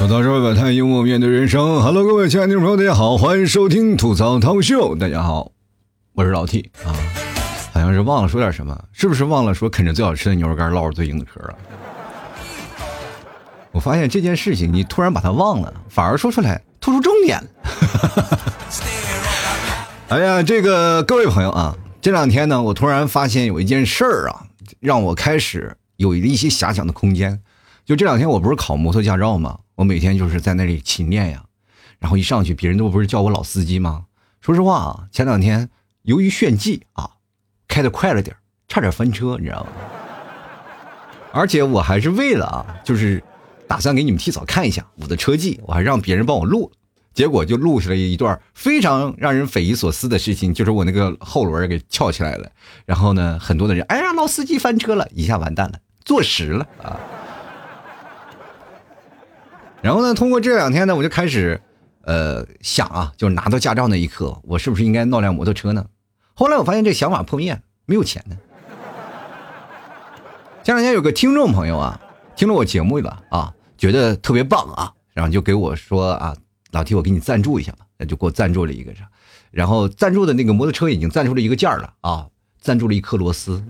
吐槽社会百态，幽默面对人生。Hello，各位亲爱的听众朋友，大家好，欢迎收听吐槽涛秀。大家好，我是老 T 啊，好像是忘了说点什么，是不是忘了说啃着最好吃的牛肉干，唠着最硬的嗑了？我发现这件事情，你突然把它忘了，反而说出来，突出重点了。哎呀，这个各位朋友啊，这两天呢，我突然发现有一件事儿啊，让我开始有一些遐想的空间。就这两天，我不是考摩托驾照吗？我每天就是在那里勤练呀，然后一上去，别人都不是叫我老司机吗？说实话啊，前两天由于炫技啊，开的快了点差点翻车，你知道吗？而且我还是为了啊，就是打算给你们提早看一下我的车技，我还让别人帮我录，结果就录下来一段非常让人匪夷所思的事情，就是我那个后轮给翘起来了，然后呢，很多的人，哎呀，老司机翻车了，一下完蛋了，坐实了啊。然后呢，通过这两天呢，我就开始，呃，想啊，就是拿到驾照那一刻，我是不是应该弄辆摩托车呢？后来我发现这想法破灭，没有钱呢。前两天有个听众朋友啊，听了我节目了啊，觉得特别棒啊，然后就给我说啊，老提我给你赞助一下吧，那就给我赞助了一个啥，然后赞助的那个摩托车已经赞助了一个件了啊，赞助了一颗螺丝。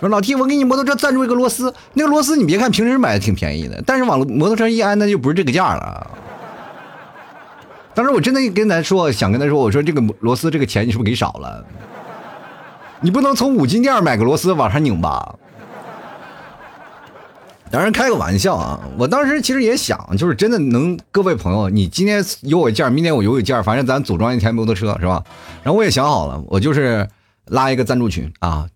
说老 T，我给你摩托车赞助一个螺丝，那个螺丝你别看平时买的挺便宜的，但是往摩托车一安，那就不是这个价了。当时我真的跟他说，想跟他说，我说这个螺丝这个钱你是不是给少了？你不能从五金店买个螺丝往上拧吧？当然开个玩笑啊，我当时其实也想，就是真的能，各位朋友，你今天有我一件，明天我有一件，反正咱组装一台摩托车是吧？然后我也想好了，我就是拉一个赞助群啊。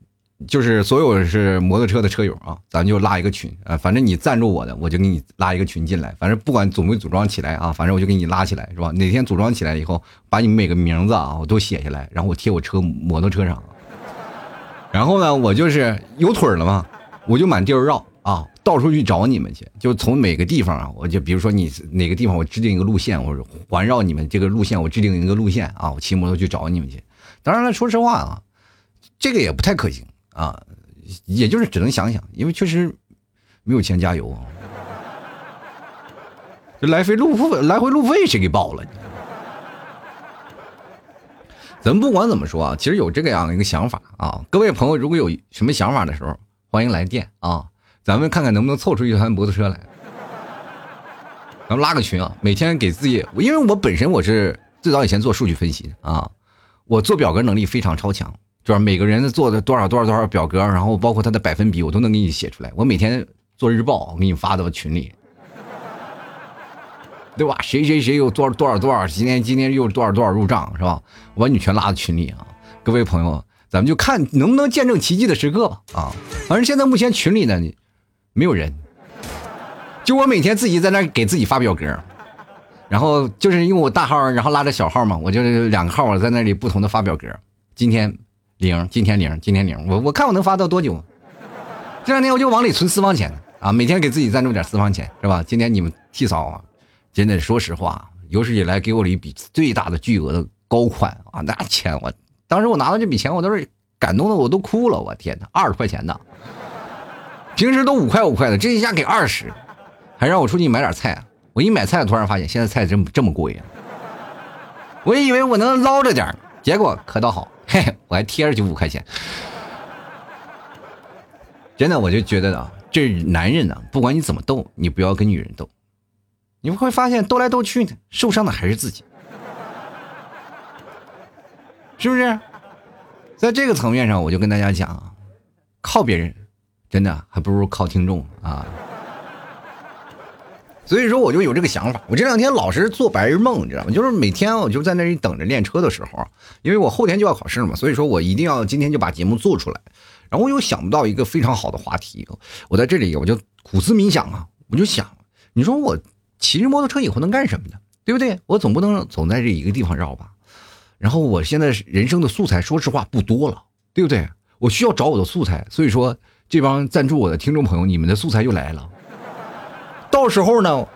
就是所有是摩托车的车友啊，咱就拉一个群啊，反正你赞助我的，我就给你拉一个群进来。反正不管组没组装起来啊，反正我就给你拉起来，是吧？哪天组装起来以后，把你们每个名字啊，我都写下来，然后我贴我车摩托车上。然后呢，我就是有腿了嘛，我就满地儿绕啊，到处去找你们去。就从每个地方啊，我就比如说你哪个地方，我制定一个路线，我环绕你们这个路线，我制定一个路线啊，我骑摩托去找你们去。当然了，说实话啊，这个也不太可行。啊，也就是只能想想，因为确实没有钱加油啊。这来回路费，来回路费谁给报了？咱们不管怎么说啊，其实有这个样的一个想法啊。各位朋友，如果有什么想法的时候，欢迎来电啊，咱们看看能不能凑出一台摩托车来。咱们拉个群啊，每天给自己，因为我本身我是最早以前做数据分析啊，我做表格能力非常超强。就是每个人做的多少多少多少表格，然后包括他的百分比，我都能给你写出来。我每天做日报，我给你发到群里，对吧？谁谁谁有多少多少多少，今天今天又多少多少入账，是吧？我把你全拉到群里啊！各位朋友，咱们就看能不能见证奇迹的时刻吧！啊，反正现在目前群里呢，没有人，就我每天自己在那给自己发表格，然后就是用我大号，然后拉着小号嘛，我就两个号我在那里不同的发表格，今天。零，今天零，今天零，我我看我能发到多久？这两天我就往里存私房钱啊，每天给自己赞助点私房钱，是吧？今天你们替嫂啊，真的说实话，有史以来给我了一笔最大的巨额的高款啊，那钱我当时我拿到这笔钱，我都是感动的我都哭了，我天哪，二十块钱呢，平时都五块五块的，这一下给二十，还让我出去买点菜，我一买菜突然发现现在菜这么这么贵啊，我以为我能捞着点，结果可倒好。我还贴着就五块钱，真的，我就觉得啊，这男人呢，不管你怎么斗，你不要跟女人斗，你会发现斗来斗去呢，受伤的还是自己，是不是？在这个层面上，我就跟大家讲，靠别人，真的还不如靠听众啊。所以说我就有这个想法，我这两天老是做白日梦，你知道吗？就是每天我就在那里等着练车的时候，因为我后天就要考试嘛，所以说我一定要今天就把节目做出来。然后我又想不到一个非常好的话题，我在这里我就苦思冥想啊，我就想，你说我骑着摩托车以后能干什么呢？对不对？我总不能总在这一个地方绕吧？然后我现在人生的素材，说实话不多了，对不对？我需要找我的素材，所以说这帮赞助我的听众朋友，你们的素材又来了。到时候呢，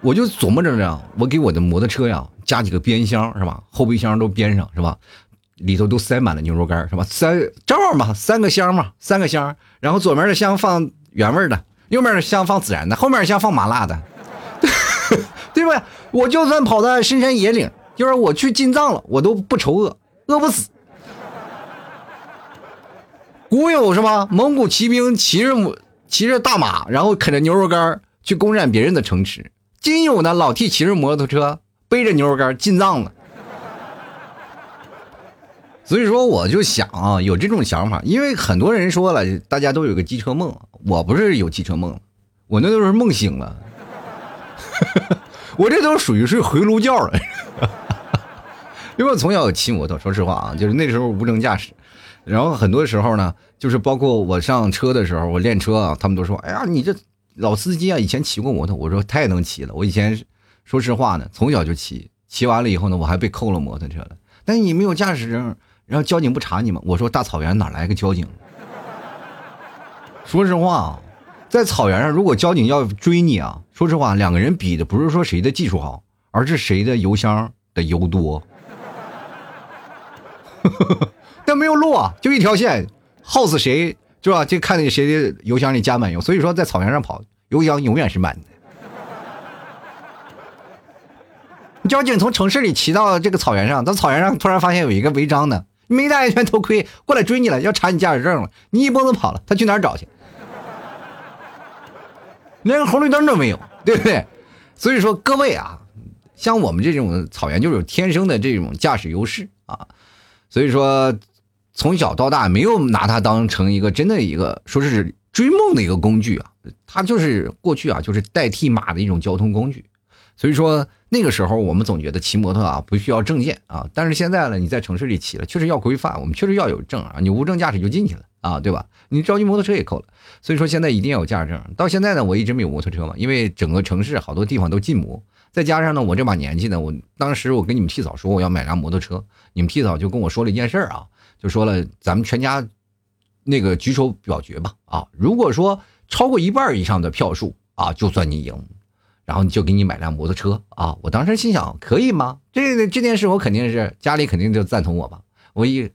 我就琢磨着呢，我给我的摩托车呀加几个边箱是吧？后备箱都边上是吧？里头都塞满了牛肉干是吧？三正好嘛，三个箱嘛，三个箱。然后左面的箱放原味的，右面的箱放孜然的，后面箱放麻辣的，对吧？我就算跑到深山野岭，就是我去进藏了，我都不愁饿，饿不死。古有是吧？蒙古骑兵骑着骑着大马，然后啃着牛肉干去攻占别人的城池。今有呢，老 T 骑着摩托车，背着牛肉干进藏了。所以说，我就想啊，有这种想法，因为很多人说了，大家都有个机车梦，我不是有机车梦，我那都是梦醒了，我这都属于是回炉觉了。因为我从小有骑摩托，说实话啊，就是那时候无证驾驶，然后很多时候呢，就是包括我上车的时候，我练车啊，他们都说，哎呀，你这老司机啊，以前骑过摩托，我说太能骑了，我以前说实话呢，从小就骑，骑完了以后呢，我还被扣了摩托车了，但你没有驾驶证。然后交警不查你吗？我说大草原哪来个交警？说实话啊，在草原上，如果交警要追你啊，说实话，两个人比的不是说谁的技术好，而是谁的油箱的油多。但没有路啊，就一条线，耗死谁是吧？就看那谁的油箱里加满油。所以说，在草原上跑，油箱永远是满的。交警从城市里骑到这个草原上，到草原上突然发现有一个违章的。没戴安全头盔过来追你了，要查你驾驶证了。你一蹦子跑了，他去哪儿找去？连个红绿灯都没有，对不对？所以说各位啊，像我们这种草原就是有天生的这种驾驶优势啊。所以说从小到大没有拿它当成一个真的一个说是追梦的一个工具啊，它就是过去啊就是代替马的一种交通工具。所以说那个时候我们总觉得骑摩托啊不需要证件啊，但是现在呢，你在城市里骑了，确实要规范，我们确实要有证啊，你无证驾驶就进去了啊，对吧？你着急摩托车也扣了，所以说现在一定要有驾驶证。到现在呢，我一直没有摩托车嘛，因为整个城市好多地方都禁摩，再加上呢，我这把年纪呢，我当时我跟你们替嫂说我要买辆摩托车，你们替嫂就跟我说了一件事儿啊，就说了咱们全家那个举手表决吧啊，如果说超过一半以上的票数啊，就算你赢。然后就给你买辆摩托车啊！我当时心想，可以吗？这这件事我肯定是家里肯定就赞同我吧。我一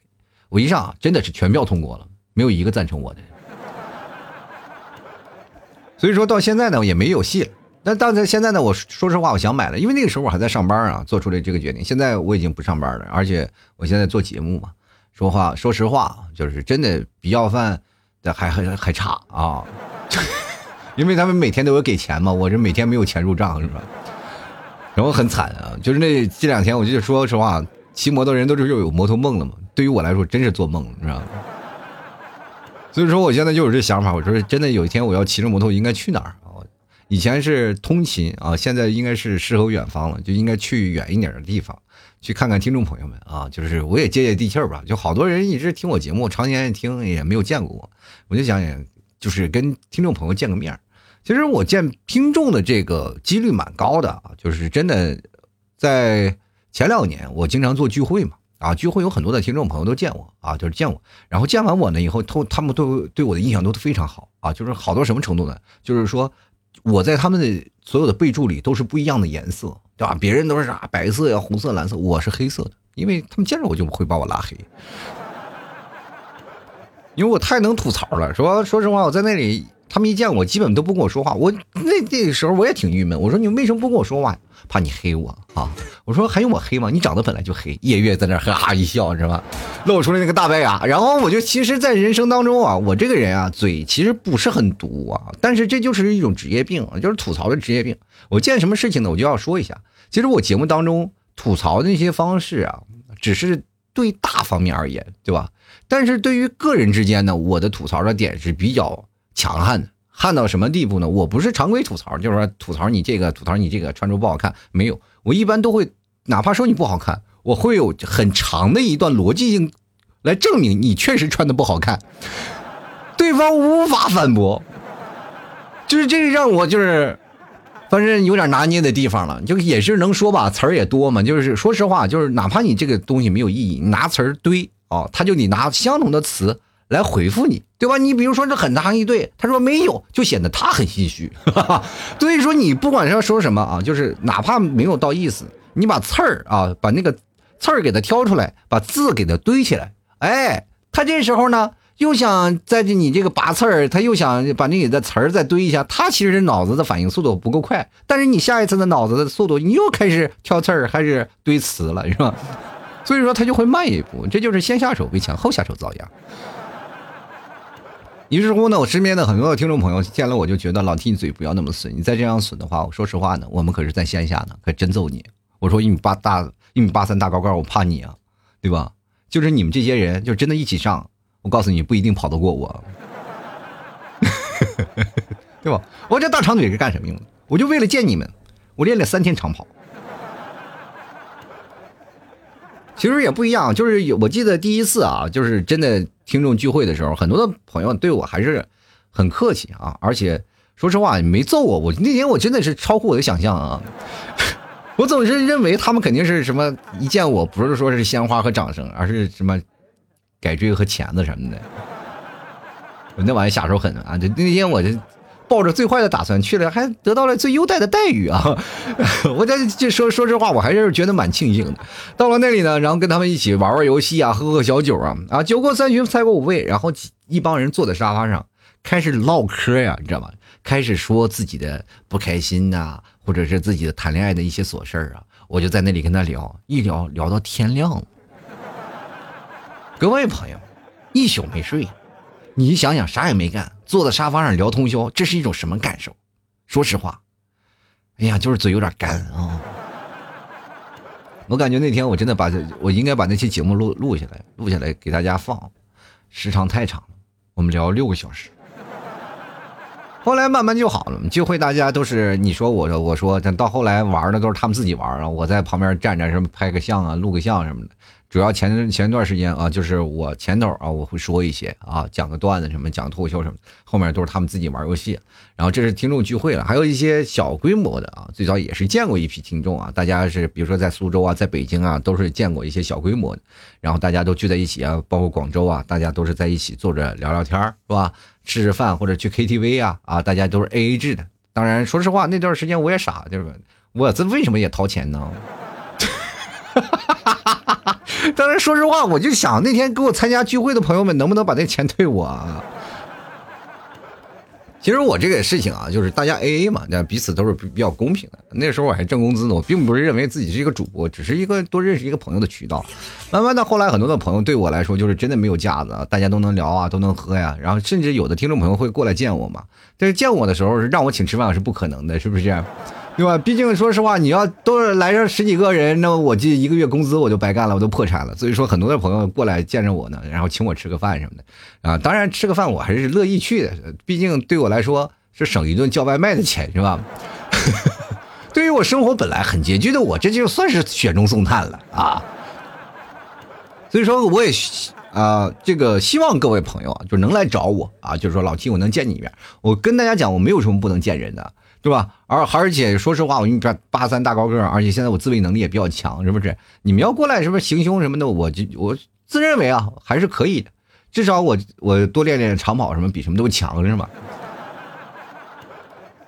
我一上真的是全票通过了，没有一个赞成我的。所以说到现在呢也没有戏了。那到在现在呢，我说实话，我想买了，因为那个时候我还在上班啊，做出了这个决定。现在我已经不上班了，而且我现在做节目嘛，说话说实话，就是真的比要饭的还还还差啊。因为他们每天都有给钱嘛，我这每天没有钱入账是吧？然后很惨啊，就是那这两天，我就说实话，骑摩托人都是又有摩托梦了嘛。对于我来说，真是做梦，你知道吗？所以说，我现在就有这想法，我说真的，有一天我要骑着摩托，应该去哪儿啊？以前是通勤啊，现在应该是诗和远方了，就应该去远一点的地方，去看看听众朋友们啊，就是我也接接地气儿吧。就好多人一直听我节目，常年听也没有见过我，我就想想，就是跟听众朋友见个面儿其实我见听众的这个几率蛮高的啊，就是真的，在前两年我经常做聚会嘛，啊，聚会有很多的听众朋友都见我啊，就是见我，然后见完我呢以后，都他们都对我的印象都非常好啊，就是好到什么程度呢？就是说我在他们的所有的备注里都是不一样的颜色，对吧？别人都是啥白色呀、红色、蓝色，我是黑色的，因为他们见着我就会把我拉黑，因为我太能吐槽了。说说实话，我在那里。他们一见我，基本都不跟我说话。我那那个时候我也挺郁闷。我说你为什么不跟我说话？怕你黑我啊？我说还用我黑吗？你长得本来就黑。夜月在那哈哈一笑，是吧？露出了那个大白牙。然后我就其实，在人生当中啊，我这个人啊，嘴其实不是很毒啊。但是这就是一种职业病，就是吐槽的职业病。我见什么事情呢，我就要说一下。其实我节目当中吐槽的那些方式啊，只是对大方面而言，对吧？但是对于个人之间呢，我的吐槽的点是比较。强悍的，悍到什么地步呢？我不是常规吐槽，就是说吐槽你这个，吐槽你这个穿着不好看，没有。我一般都会，哪怕说你不好看，我会有很长的一段逻辑性来证明你确实穿的不好看，对方无法反驳。就是这个让我就是，反正有点拿捏的地方了。就也是能说吧，词儿也多嘛。就是说实话，就是哪怕你这个东西没有意义，你拿词儿堆啊，他就你拿相同的词。来回复你，对吧？你比如说这很长一对，他说没有，就显得他很心虚。所以说你不管要说什么啊，就是哪怕没有到意思，你把刺儿啊，把那个刺儿给他挑出来，把字给他堆起来，哎，他这时候呢又想在这你这个拔刺儿，他又想把你的词儿再堆一下，他其实脑子的反应速度不够快。但是你下一次的脑子的速度，你又开始挑刺儿，还是堆词了，是吧？所以说他就会慢一步，这就是先下手为强，后下手遭殃。于是乎呢，我身边的很多的听众朋友见了我就觉得老 T 你嘴不要那么损，你再这样损的话，我说实话呢，我们可是在线下呢，可真揍你。我说一米八大，一米八三大高个，我怕你啊，对吧？就是你们这些人，就真的一起上，我告诉你不一定跑得过我，对吧？我这大长腿是干什么用的？我就为了见你们，我练了三天长跑。其实也不一样，就是有我记得第一次啊，就是真的听众聚会的时候，很多的朋友对我还是很客气啊，而且说实话没揍我，我那天我真的是超乎我的想象啊，我总是认为他们肯定是什么一见我不是说是鲜花和掌声，而是什么改锥和钳子什么的，我那玩意下手狠啊，就那天我就。抱着最坏的打算去了，还得到了最优待的待遇啊！我在这说说实话，我还是觉得蛮庆幸的。到了那里呢，然后跟他们一起玩玩游戏啊，喝喝小酒啊，啊，酒过三巡，菜过五味，然后一帮人坐在沙发上开始唠嗑呀，你知道吗？开始说自己的不开心呐，或者是自己的谈恋爱的一些琐事啊。我就在那里跟他聊，一聊聊到天亮。各位朋友，一宿没睡，你想想啥也没干。坐在沙发上聊通宵，这是一种什么感受？说实话，哎呀，就是嘴有点干啊。我感觉那天我真的把我应该把那期节目录录下来，录下来给大家放，时长太长了，我们聊六个小时。后来慢慢就好了，聚会大家都是你说我说我说，但到后来玩的都是他们自己玩啊，我在旁边站着什么拍个相啊，录个像什么的。主要前前一段时间啊，就是我前头啊，我会说一些啊，讲个段子什么，讲脱口秀什么，后面都是他们自己玩游戏。然后这是听众聚会了，还有一些小规模的啊，最早也是见过一批听众啊，大家是比如说在苏州啊，在北京啊，都是见过一些小规模的。然后大家都聚在一起啊，包括广州啊，大家都是在一起坐着聊聊天是吧？吃吃饭或者去 KTV 啊啊，大家都是 AA 制的。当然，说实话，那段时间我也傻，就是我这为什么也掏钱呢？哈哈哈当然，说实话，我就想那天给我参加聚会的朋友们，能不能把那钱退我？啊？其实我这个事情啊，就是大家 A A 嘛，那彼此都是比较公平的。那时候我还挣工资呢，我并不是认为自己是一个主播，只是一个多认识一个朋友的渠道。慢慢的，后来很多的朋友对我来说，就是真的没有架子，大家都能聊啊，都能喝呀。然后甚至有的听众朋友会过来见我嘛，但是见我的时候，让我请吃饭是不可能的，是不是？对吧？毕竟说实话，你要都是来上十几个人，那我这一个月工资我就白干了，我都破产了。所以说，很多的朋友过来见着我呢，然后请我吃个饭什么的啊。当然，吃个饭我还是乐意去的，毕竟对我来说是省一顿叫外卖的钱，是吧？对于我生活本来很拮据的我，这就算是雪中送炭了啊。所以说，我也啊，这个希望各位朋友啊，就能来找我啊，就是说老七，我能见你一面。我跟大家讲，我没有什么不能见人的。对吧？而而且说实话，我你八八三大高个，而且现在我自卫能力也比较强，是不是？你们要过来，是不是行凶什么的？我就我自认为啊，还是可以的。至少我我多练练长跑什么，比什么都强，是吧？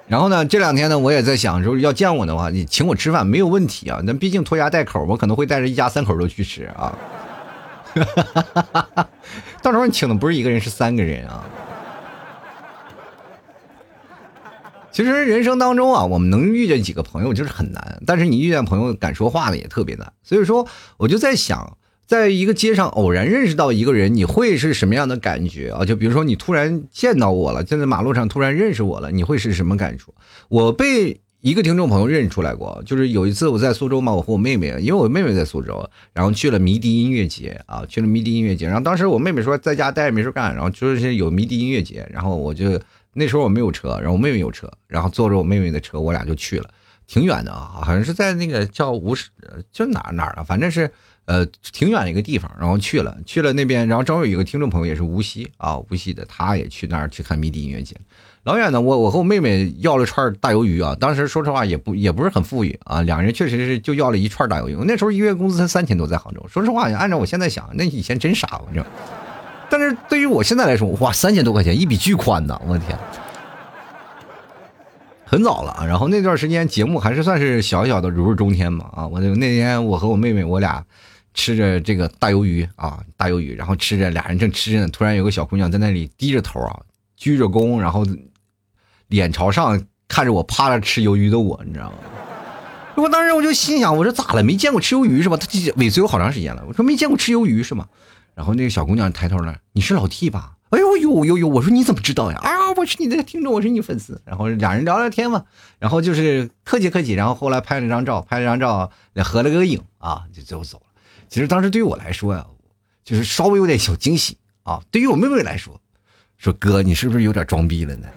然后呢，这两天呢，我也在想，说要见我的话，你请我吃饭没有问题啊。那毕竟拖家带口，我可能会带着一家三口都去吃啊。到时候你请的不是一个人，是三个人啊。其实人生当中啊，我们能遇见几个朋友就是很难，但是你遇见朋友敢说话的也特别难。所以说，我就在想，在一个街上偶然认识到一个人，你会是什么样的感觉啊？就比如说你突然见到我了，站在马路上突然认识我了，你会是什么感触？我被一个听众朋友认出来过，就是有一次我在苏州嘛，我和我妹妹，因为我妹妹在苏州，然后去了迷笛音乐节啊，去了迷笛音乐节，然后当时我妹妹说在家待着没事干，然后就是有迷笛音乐节，然后我就。那时候我没有车，然后我妹妹有车，然后坐着我妹妹的车，我俩就去了，挺远的啊，好像是在那个叫无锡，就哪哪了，反正是呃挺远的一个地方，然后去了，去了那边，然后正好有一个听众朋友也是无锡啊，无锡的，他也去那儿去看迷笛音乐节，老远的，我我和我妹妹要了串大鱿鱼啊，当时说实话也不也不是很富裕啊，两人确实是就要了一串大鱿鱼，那时候一个月工资才三千多，在杭州，说实话，按照我现在想，那以前真傻，我这。但是对于我现在来说，哇，三千多块钱一笔巨款呐！我的天，很早了。然后那段时间节目还是算是小小的如日中天嘛啊。我就那天我和我妹妹我俩吃着这个大鱿鱼啊，大鱿鱼，然后吃着，俩人正吃着呢，突然有个小姑娘在那里低着头啊，鞠着躬，然后脸朝上看着我趴着吃鱿鱼的我，你知道吗？我当时我就心想，我说咋了？没见过吃鱿鱼是吧？他尾随我好长时间了，我说没见过吃鱿鱼是吗？然后那个小姑娘抬头了，你是老 T 吧？哎呦呦呦呦！我说你怎么知道呀？啊，我是你的听众，我是你粉丝。然后俩人聊聊天嘛，然后就是客气客气，然后后来拍了张照，拍了张照，合了个影啊，就最后走了。其实当时对于我来说呀，就是稍微有点小惊喜啊。对于我妹妹来说，说哥，你是不是有点装逼了呢？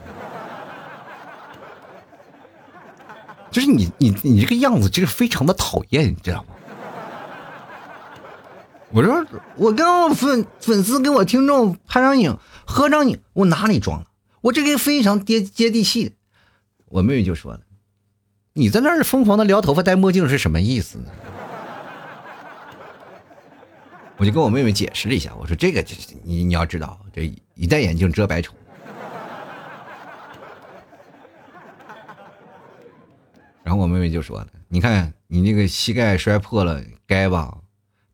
就是你你你这个样子，就是非常的讨厌，你知道吗？我说我跟我粉粉丝跟我听众拍张影合张影，我哪里装了？我这个非常接接地气。我妹妹就说了：“你在那儿疯狂的撩头发戴墨镜是什么意思呢？”我就跟我妹妹解释了一下，我说：“这个你你要知道，这一戴眼镜遮百丑。”然后我妹妹就说了：“你看你那个膝盖摔破了，该吧？”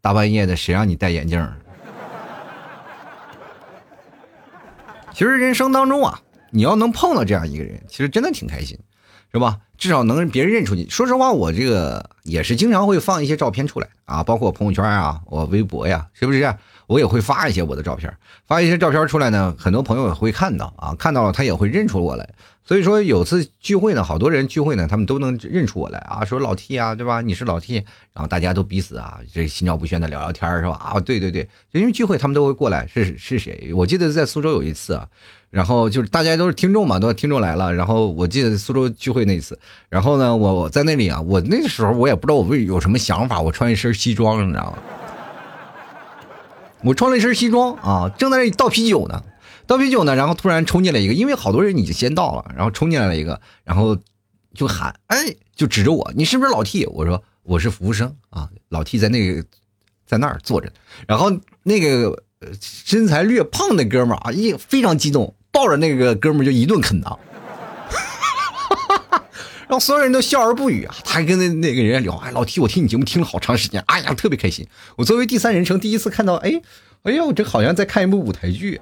大半夜的，谁让你戴眼镜？其实人生当中啊，你要能碰到这样一个人，其实真的挺开心，是吧？至少能别人认出你。说实话，我这个也是经常会放一些照片出来啊，包括我朋友圈啊，我微博呀，是不是？我也会发一些我的照片，发一些照片出来呢，很多朋友也会看到啊，看到了他也会认出我来。所以说有次聚会呢，好多人聚会呢，他们都能认出我来啊，说老 T 啊，对吧？你是老 T，然后大家都彼此啊，这心照不宣的聊聊天是吧？啊，对对对，因为聚会他们都会过来，是是谁？我记得在苏州有一次啊，然后就是大家都是听众嘛，都听众来了，然后我记得苏州聚会那次，然后呢，我我在那里啊，我那个时候我也不知道我为有什么想法，我穿一身西装，你知道吗？我穿了一身西装啊，正在那里倒啤酒呢，倒啤酒呢，然后突然冲进来一个，因为好多人已经先到了，然后冲进来了一个，然后就喊，哎，就指着我，你是不是老 T？我说我是服务生啊，老 T 在那个在那儿坐着，然后那个身材略胖的哥们儿啊，一非常激动，抱着那个哥们儿就一顿啃呐。让所有人都笑而不语啊！他还跟那那个人聊，哎，老 T，我听你节目听了好长时间，哎呀，特别开心。我作为第三人称，第一次看到，哎，哎呦，这好像在看一部舞台剧。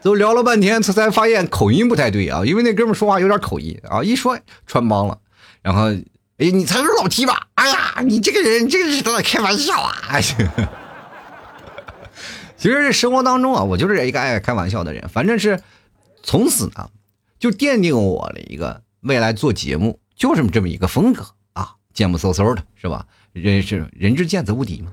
都聊了半天，他才发现口音不太对啊，因为那哥们说话有点口音啊，一说穿帮了。然后，哎，你才是老 T 吧？哎呀，你这个人真是在开玩笑啊！其实这生活当中啊，我就是一个爱开玩笑的人，反正是从此呢。就奠定我的一个未来做节目就是这么一个风格啊，贱不嗖嗖的是吧？人是人之见则无敌嘛。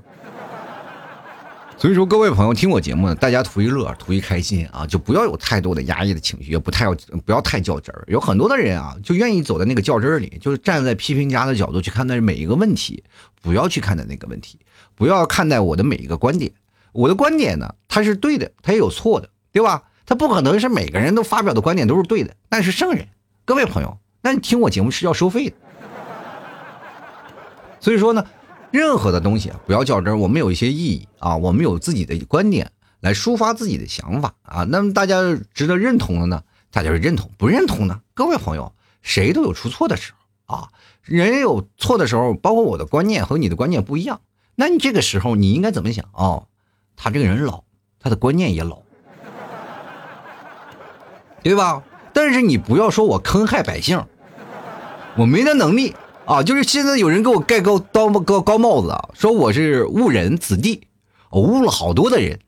所以说，各位朋友听我节目呢，大家图一乐，图一开心啊，就不要有太多的压抑的情绪，也不太要不要太较真儿。有很多的人啊，就愿意走在那个较真儿里，就是站在批评家的角度去看待每一个问题，不要去看待那个问题，不要看待我的每一个观点。我的观点呢，它是对的，它也有错的，对吧？他不可能是每个人都发表的观点都是对的，那是圣人。各位朋友，那你听我节目是要收费的。所以说呢，任何的东西，不要较真。我们有一些意义啊，我们有自己的观点来抒发自己的想法啊。那么大家值得认同的呢，大家是认同；不认同呢，各位朋友，谁都有出错的时候啊。人有错的时候，包括我的观念和你的观念不一样。那你这个时候你应该怎么想哦？他这个人老，他的观念也老。对吧？但是你不要说我坑害百姓，我没那能力啊！就是现在有人给我盖高高高高帽子，说我是误人子弟，我误了好多的人。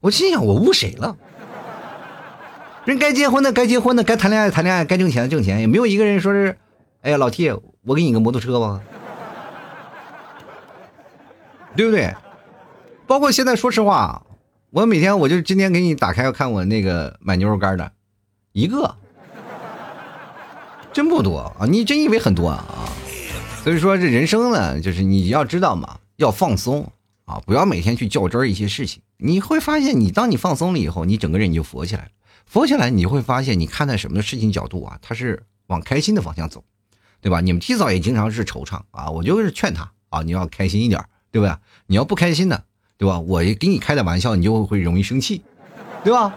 我心想，我误谁了？人该结婚的该结婚的，该谈恋爱谈恋爱，该挣钱的挣钱，也没有一个人说是，哎呀，老 T，我给你个摩托车吧，对不对？包括现在，说实话，我每天我就今天给你打开看我那个买牛肉干的。一个，真不多啊！你真以为很多啊？所以说这人生呢，就是你要知道嘛，要放松啊，不要每天去较真一些事情。你会发现，你当你放松了以后，你整个人你就佛起来了。佛起来，你会发现，你看待什么的事情角度啊，他是往开心的方向走，对吧？你们提早也经常是惆怅啊，我就是劝他啊，你要开心一点，对不对？你要不开心的，对吧？我给你开的玩笑，你就会容易生气，对吧？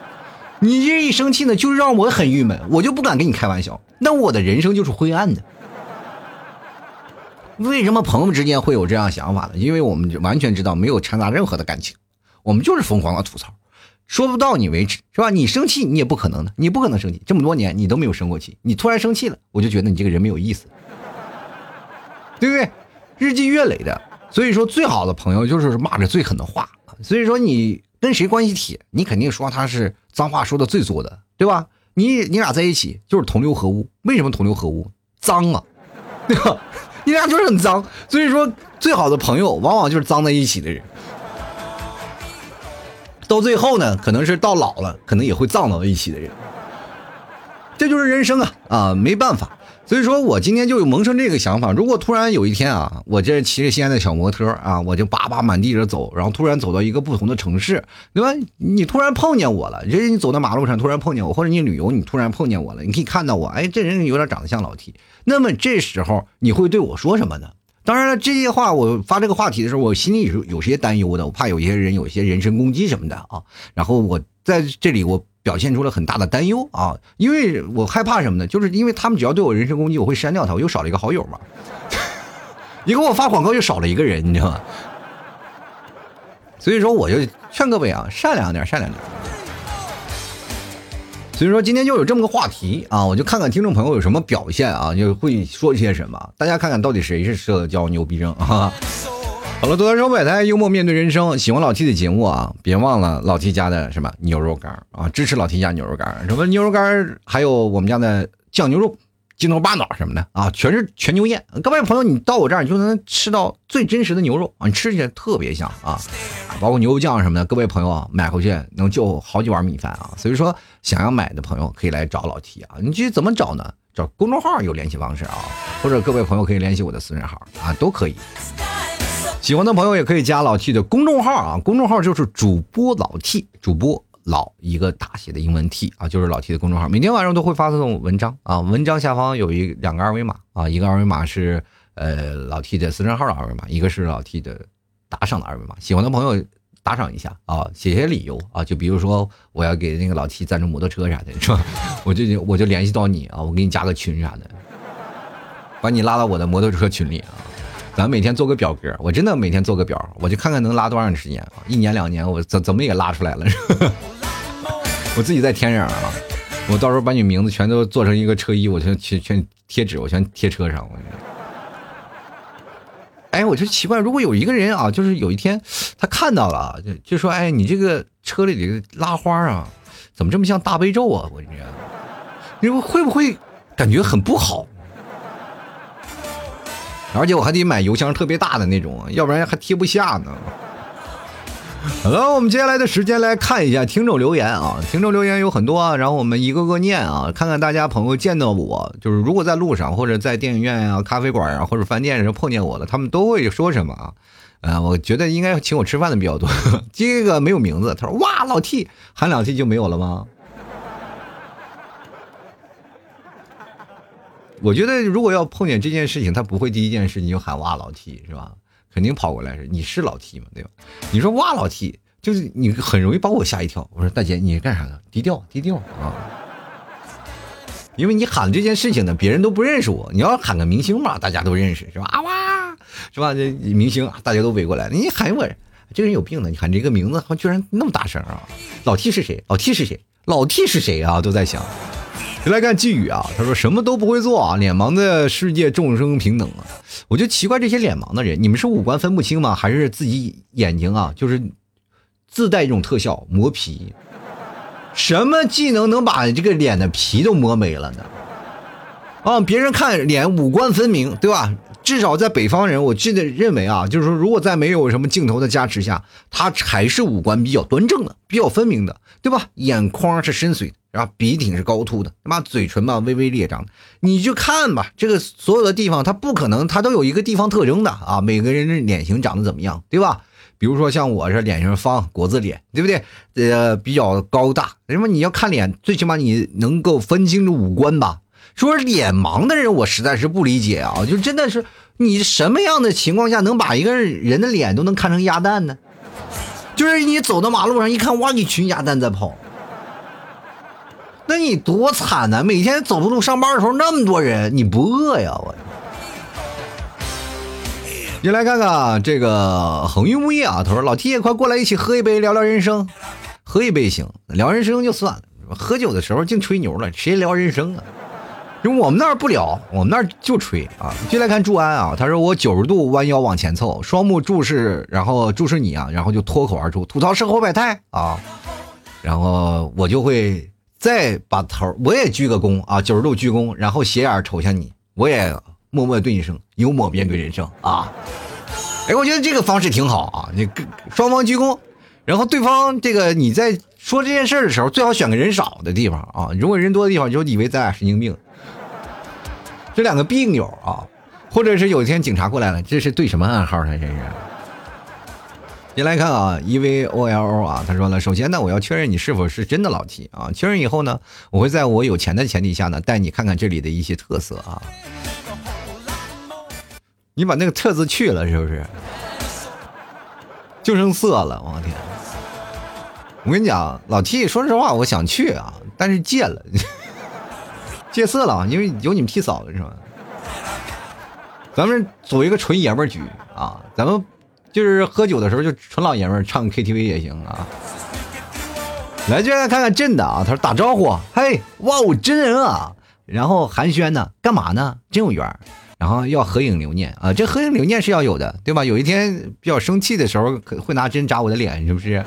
你这一生气呢，就让我很郁闷，我就不敢跟你开玩笑。那我的人生就是灰暗的。为什么朋友之间会有这样想法呢？因为我们完全知道没有掺杂任何的感情，我们就是疯狂的吐槽，说不到你为止，是吧？你生气你也不可能的，你不可能生气，这么多年你都没有生过气，你突然生气了，我就觉得你这个人没有意思，对不对？日积月累的，所以说最好的朋友就是骂着最狠的话，所以说你跟谁关系铁，你肯定说他是脏话说的最多的，对吧？你你俩在一起就是同流合污，为什么同流合污？脏啊，对吧？你俩就是很脏，所以说最好的朋友往往就是脏在一起的人。到最后呢，可能是到老了，可能也会葬到一起的人。这就是人生啊啊，没办法。所以说我今天就有萌生这个想法：如果突然有一天啊，我这骑着西安的小摩托啊，我就叭叭满地着走，然后突然走到一个不同的城市，对吧？你突然碰见我了，人家你走到马路上突然碰见我，或者你旅游你突然碰见我了，你可以看到我，哎，这人有点长得像老 T。那么这时候你会对我说什么呢？当然了，这些话我发这个话题的时候，我心里有有些担忧的，我怕有些人有些人身攻击什么的啊。然后我在这里我表现出了很大的担忧啊，因为我害怕什么呢？就是因为他们只要对我人身攻击，我会删掉他，我又少了一个好友嘛。你给我发广告又少了一个人，你知道吗？所以说我就劝各位啊，善良点，善良点。所以说今天就有这么个话题啊，我就看看听众朋友有什么表现啊，就会说一些什么，大家看看到底谁是社交牛逼症啊？好了，多谈说百态，幽默面对人生，喜欢老 T 的节目啊，别忘了老 T 家的什么牛肉干啊，支持老 T 家牛肉干，什么牛肉干，还有我们家的酱牛肉。筋头巴脑什么的啊，全是全牛宴。各位朋友，你到我这儿你就能吃到最真实的牛肉啊，你吃起来特别香啊，包括牛肉酱什么的。各位朋友啊，买回去能就好几碗米饭啊。所以说，想要买的朋友可以来找老 T 啊。你去怎么找呢？找公众号有联系方式啊，或者各位朋友可以联系我的私人号啊，都可以。喜欢的朋友也可以加老 T 的公众号啊，公众号就是主播老 T 主播。老一个大写的英文 T 啊，就是老 T 的公众号，每天晚上都会发送文章啊。文章下方有一两个二维码啊，一个二维码是呃老 T 的私人号的二维码，一个是老 T 的打赏的二维码。喜欢的朋友打赏一下啊，写些理由啊，就比如说我要给那个老 T 赞助摩托车啥的，是吧？我就我就联系到你啊，我给你加个群啥的，把你拉到我的摩托车群里啊。咱每天做个表格，我真的每天做个表，我就看看能拉多长时间啊？一年两年，我怎怎么也拉出来了。我自己在天上啊！我到时候把你名字全都做成一个车衣，我全全全贴纸，我全贴车上。我哎，我就奇怪，如果有一个人啊，就是有一天他看到了，就就说：“哎，你这个车里的拉花啊，怎么这么像大悲咒啊？”我这，你说会不会感觉很不好？而且我还得买油箱特别大的那种，要不然还贴不下呢。好了，我们接下来的时间来看一下听众留言啊。听众留言有很多，然后我们一个个念啊，看看大家朋友见到我，就是如果在路上或者在电影院啊、咖啡馆啊或者饭店上碰见我了，他们都会说什么啊？呃，我觉得应该请我吃饭的比较多。这个没有名字，他说哇老 T 喊两 T 就没有了吗？我觉得如果要碰见这件事情，他不会第一件事情就喊哇老 T 是吧？肯定跑过来是，你是老 T 嘛，对吧？你说哇老 T，就是你很容易把我吓一跳。我说大姐，你干啥的？低调低调啊！因为你喊这件事情呢，别人都不认识我。你要喊个明星嘛，大家都认识是吧？啊哇，是吧？这明星大家都围过来，你喊我，这个人有病呢！你喊这个名字，居然那么大声啊！老 T 是谁？老 T 是谁？老 T 是谁啊？都在想。来看寄语啊，他说什么都不会做啊，脸盲的世界众生平等啊，我就奇怪这些脸盲的人，你们是五官分不清吗？还是自己眼睛啊，就是自带一种特效磨皮？什么技能能把这个脸的皮都磨没了呢？啊，别人看脸五官分明，对吧？至少在北方人，我记得认为啊，就是说，如果在没有什么镜头的加持下，他还是五官比较端正的，比较分明的，对吧？眼眶是深邃的，然后鼻挺是高凸的，他妈嘴唇嘛微微裂张，你就看吧，这个所有的地方，它不可能，它都有一个地方特征的啊。每个人的脸型长得怎么样，对吧？比如说像我这脸型方国字脸，对不对？呃，比较高大，什么你要看脸，最起码你能够分清楚五官吧。说脸盲的人，我实在是不理解啊！就真的是你什么样的情况下能把一个人的脸都能看成鸭蛋呢？就是你走到马路上一看，哇，一群鸭蛋在跑，那你多惨呐！每天走路上班的时候那么多人，你不饿呀？我。你来看看这个恒运物业啊，他说老 T 也快过来一起喝一杯聊聊人生，喝一杯行，聊人生就算了，喝酒的时候净吹牛了，谁聊人生啊？因为我们那儿不聊，我们那儿就吹啊。进来看祝安啊，他说我九十度弯腰往前凑，双目注视，然后注视你啊，然后就脱口而出吐槽生活百态啊，然后我就会再把头，我也鞠个躬啊，九十度鞠躬，然后斜眼瞅向你，我也默默对你说幽默面对人生啊。哎，我觉得这个方式挺好啊，你双方鞠躬，然后对方这个你在说这件事的时候，最好选个人少的地方啊，如果人多的地方，就以为咱俩神经病。这两个病友啊，或者是有一天警察过来了，这是对什么暗号？呢这是。先来看啊，E V O L O 啊，他说了，首先呢，我要确认你是否是真的老 T 啊。确认以后呢，我会在我有钱的前提下呢，带你看看这里的一些特色啊。你把那个“特”字去了是不是？就剩色了，我天！我跟你讲，老 T，说实话，我想去啊，但是戒了。戒色了，因为有你们替嫂子是吧？咱们组一个纯爷们儿局啊，咱们就是喝酒的时候就纯老爷们儿唱 KTV 也行啊。来，就来看看真的啊。他说打招呼，嘿，哇哦，真人啊。然后寒暄呢，干嘛呢？真有缘。然后要合影留念啊，这合影留念是要有的，对吧？有一天比较生气的时候，会拿针扎我的脸，是不是？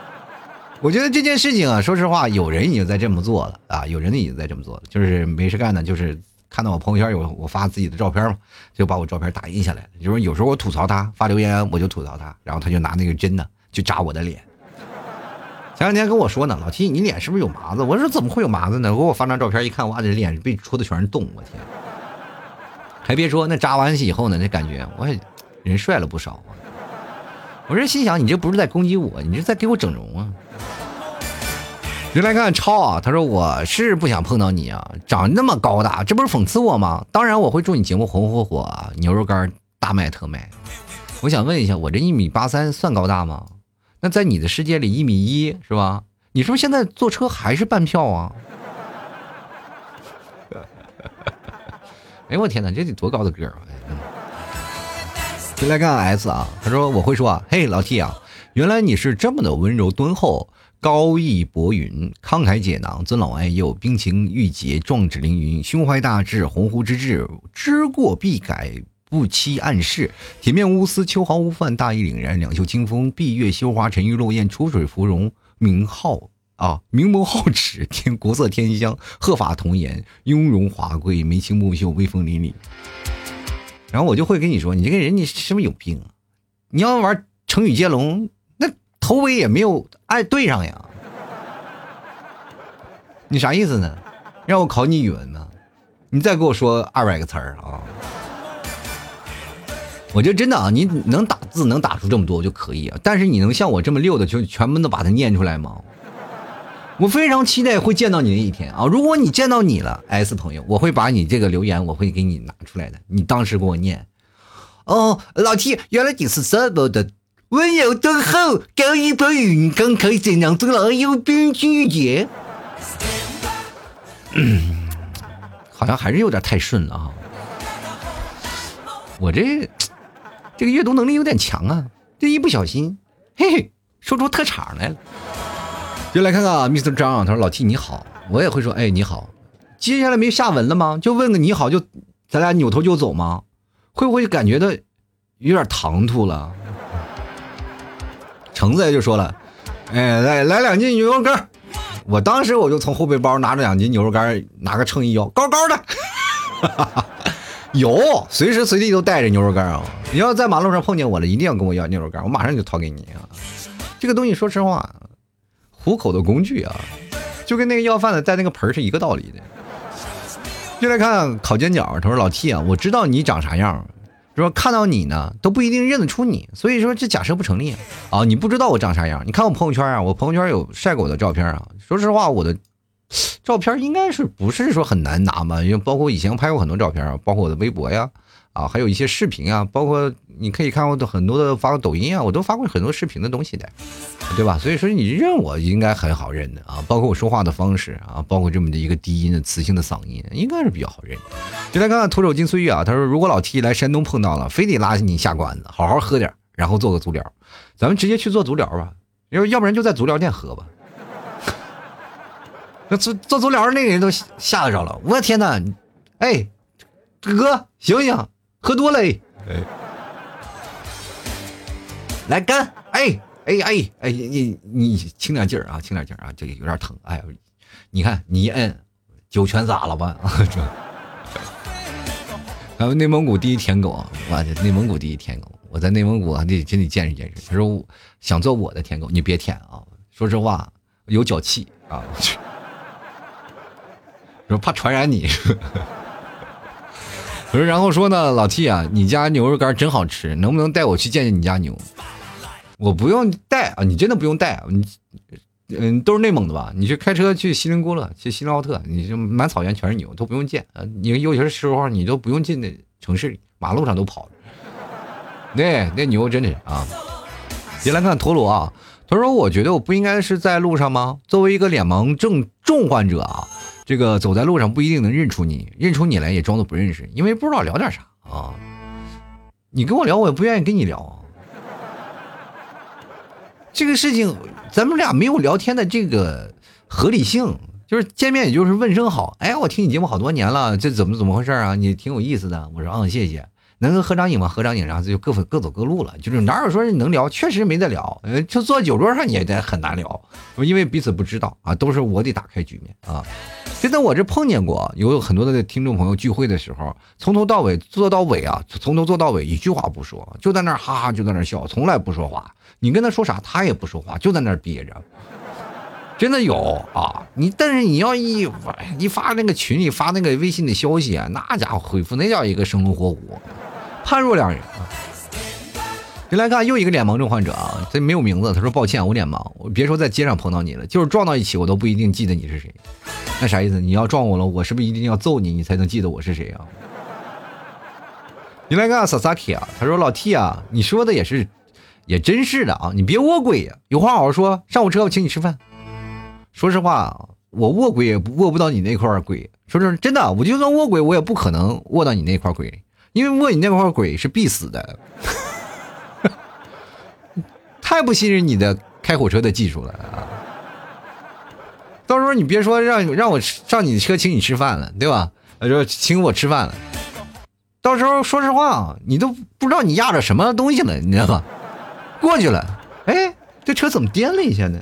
我觉得这件事情啊，说实话，有人已经在这么做了啊，有人已经在这么做了，就是没事干呢，就是看到我朋友圈有我发自己的照片嘛，就把我照片打印下来。就是有时候我吐槽他发留言，我就吐槽他，然后他就拿那个针呢，就扎我的脸。前两天跟我说呢，老七，你脸是不是有麻子？我说怎么会有麻子呢？给我发张照片一看，哇，这脸被戳的全是洞，我天！还别说，那扎完以后呢，那感觉我也人帅了不少。我这心想，你这不是在攻击我，你这在给我整容啊？谁来看超啊，他说我是不想碰到你啊，长那么高大，这不是讽刺我吗？当然我会祝你节目红火火啊，牛肉干大卖特卖。我想问一下，我这一米八三算高大吗？那在你的世界里一米一是吧？你是不是现在坐车还是半票啊？哎呦我天哪，这得多高的个儿啊！先来看 S 啊，他说我会说啊，嘿老 T 啊，原来你是这么的温柔敦厚。高义薄云，慷慨解囊，尊老爱幼，冰清玉洁，壮志凌云，胸怀大志，鸿鹄之志，知过必改，不欺暗室，铁面无私，秋毫无犯，大义凛然，两袖清风，闭月羞花，沉鱼落雁，出水芙蓉，名号啊，明眸皓齿，天国色天香，鹤发童颜，雍容华贵，眉清目秀，威风凛凛。然后我就会跟你说，你这个人你是不是有病？你要玩成语接龙？那头尾也没有哎对上呀，你啥意思呢？让我考你语文呢？你再给我说二百个词儿啊！我觉得真的啊，你能打字能打出这么多就可以啊，但是你能像我这么溜的就全部都把它念出来吗？我非常期待会见到你那一天啊！如果你见到你了，S 朋友，我会把你这个留言我会给你拿出来的，你当时给我念。哦，老 T，原来你是这么的。温柔敦厚，高一薄云，慷慨解囊，尊老爱幼，冰清玉洁。嗯，好像还是有点太顺了啊！我这这个阅读能力有点强啊，这一不小心，嘿嘿，说出特长来了。就来看看啊，Mr. 张，他说：“老 T 你好。”我也会说：“哎，你好。”接下来没下文了吗？就问个你好，就咱俩扭头就走吗？会不会感觉到有点唐突了？橙子就说了：“哎，来来两斤牛肉干我当时我就从后背包拿着两斤牛肉干拿个秤一摇，高高的，有，随时随地都带着牛肉干啊！你要在马路上碰见我了，一定要跟我要牛肉干我马上就掏给你啊！这个东西说实话，糊口的工具啊，就跟那个要饭的带那个盆是一个道理的。就来看烤煎饺，他说老 T 啊，我知道你长啥样。”说看到你呢都不一定认得出你，所以说这假设不成立啊！你不知道我长啥样？你看我朋友圈啊，我朋友圈有晒过我的照片啊。说实话，我的照片应该是不是说很难拿嘛？因为包括以前拍过很多照片啊，包括我的微博呀，啊，还有一些视频啊，包括你可以看我的很多的发过抖音啊，我都发过很多视频的东西的，对吧？所以说你认我应该很好认的啊，包括我说话的方式啊，包括这么的一个低音的磁性的嗓音，应该是比较好认。就来看看徒手金岁月啊，他说如果老 T 来山东碰到了，非得拉你下馆子，好好喝点，然后做个足疗，咱们直接去做足疗吧，要 要不然就在足疗店喝吧。那做做足疗那个人都吓着了，我天哪！哎，哥醒醒，喝多了哎！来干！哎哎哎哎，你你轻点劲儿啊，轻点劲儿啊，这个有点疼。哎，你看你一摁，酒全洒了吧？这还有内蒙古第一舔狗啊！我去，内蒙古第一舔狗，我在内蒙古还得真得见识见识。他说想做我的舔狗，你别舔啊！说实话，有脚气啊。我 去说怕传染你，不是？然后说呢，老 T 啊，你家牛肉干真好吃，能不能带我去见见你家牛？我不用带啊，你真的不用带，你嗯，都是内蒙的吧？你去开车去锡林郭勒，去锡林浩特，你就满草原全是牛，都不用见啊。你有些时候你都不用进那城市里，马路上都跑。那那牛真的啊！别来看陀螺啊，他说：“我觉得我不应该是在路上吗？作为一个脸盲症重患者啊。”这个走在路上不一定能认出你，认出你来也装作不认识，因为不知道聊点啥啊。你跟我聊，我也不愿意跟你聊。这个事情，咱们俩没有聊天的这个合理性，就是见面也就是问声好。哎，我听你节目好多年了，这怎么怎么回事啊？你挺有意思的。我说，嗯，谢谢。能合张影吗？合张影，然后就各各走各路了。就是哪有说能聊，确实没得聊。呃，就坐酒桌上也得很难聊，因为彼此不知道啊，都是我得打开局面啊。就在我这碰见过，有很多的听众朋友聚会的时候，从头到尾坐到尾啊，从头坐到尾，一句话不说，就在那哈哈就在那笑，从来不说话。你跟他说啥，他也不说话，就在那憋着。真的有啊，你但是你要一一发那个群里发那个微信的消息啊，那家伙回复那叫一个生龙活虎。判若两人啊！你来看又一个脸盲症患者啊，这没有名字。他说：“抱歉，我脸盲，我别说在街上碰到你了，就是撞到一起，我都不一定记得你是谁。那啥意思？你要撞我了，我是不是一定要揍你，你才能记得我是谁啊？”你来看萨萨 K 啊，他说：“老 T 啊，你说的也是，也真是的啊，你别卧轨呀，有话好好说。上我车，我请你吃饭。说实话，我卧轨也卧不到你那块轨。说是真的，我就算卧轨，我也不可能卧到你那块轨。”因为摸你那块鬼是必死的，太不信任你的开火车的技术了啊！到时候你别说让让我上你的车请你吃饭了，对吧？说请我吃饭了，到时候说实话，你都不知道你压着什么东西了，你知道吧？过去了，哎，这车怎么颠了一下呢？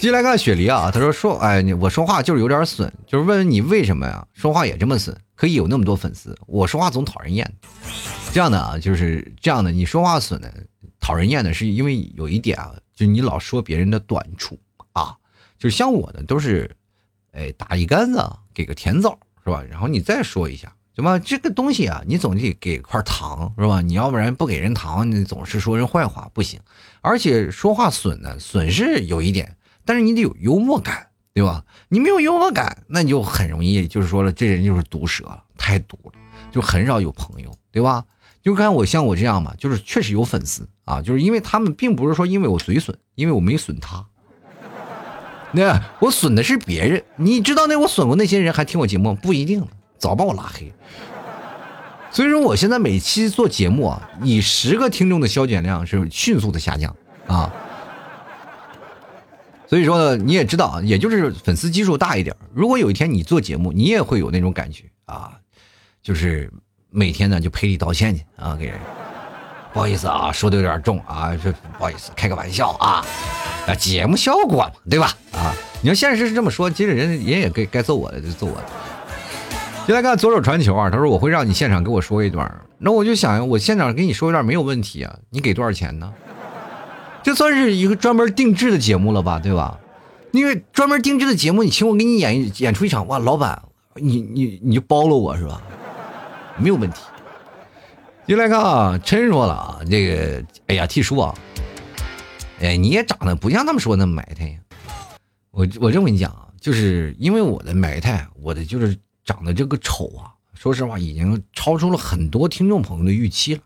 接来看雪梨啊，他说说，哎，我说话就是有点损，就是问问你为什么呀？说话也这么损。可以有那么多粉丝，我说话总讨人厌。这样的啊，就是这样的。你说话损的，讨人厌的是因为有一点啊，就是你老说别人的短处啊。就是像我呢都是，哎，打一竿子给个甜枣是吧？然后你再说一下，什么这个东西啊，你总得给块糖是吧？你要不然不给人糖，你总是说人坏话不行。而且说话损呢，损是有一点，但是你得有幽默感。对吧？你没有幽默感，那你就很容易就是说了，这人就是毒舌，太毒了，就很少有朋友，对吧？就看我像我这样嘛，就是确实有粉丝啊，就是因为他们并不是说因为我嘴损，因为我没损他，那我损的是别人。你知道那我损过那些人还听我节目不一定，早把我拉黑。所以说我现在每期做节目啊，以十个听众的消减量是迅速的下降啊。所以说呢，你也知道啊，也就是粉丝基数大一点。如果有一天你做节目，你也会有那种感觉啊，就是每天呢就赔礼道歉去啊，给人不好意思啊，说的有点重啊，说不好意思，开个玩笑啊，啊，节目效果嘛，对吧？啊，你要现实是这么说，其实人人也该该揍我的就揍我。就来看左手传球啊，他说我会让你现场给我说一段，那我就想我现场给你说一段没有问题啊，你给多少钱呢？这算是一个专门定制的节目了吧，对吧？因为专门定制的节目，你请我给你演一演出一场，哇，老板，你你你就包了我是吧？没有问题。进来看啊，琛说了啊，这个，哎呀，T 叔啊，哎，你也长得不像他们说那么埋汰呀。我我这么跟你讲啊，就是因为我的埋汰，我的就是长得这个丑啊，说实话，已经超出了很多听众朋友的预期了，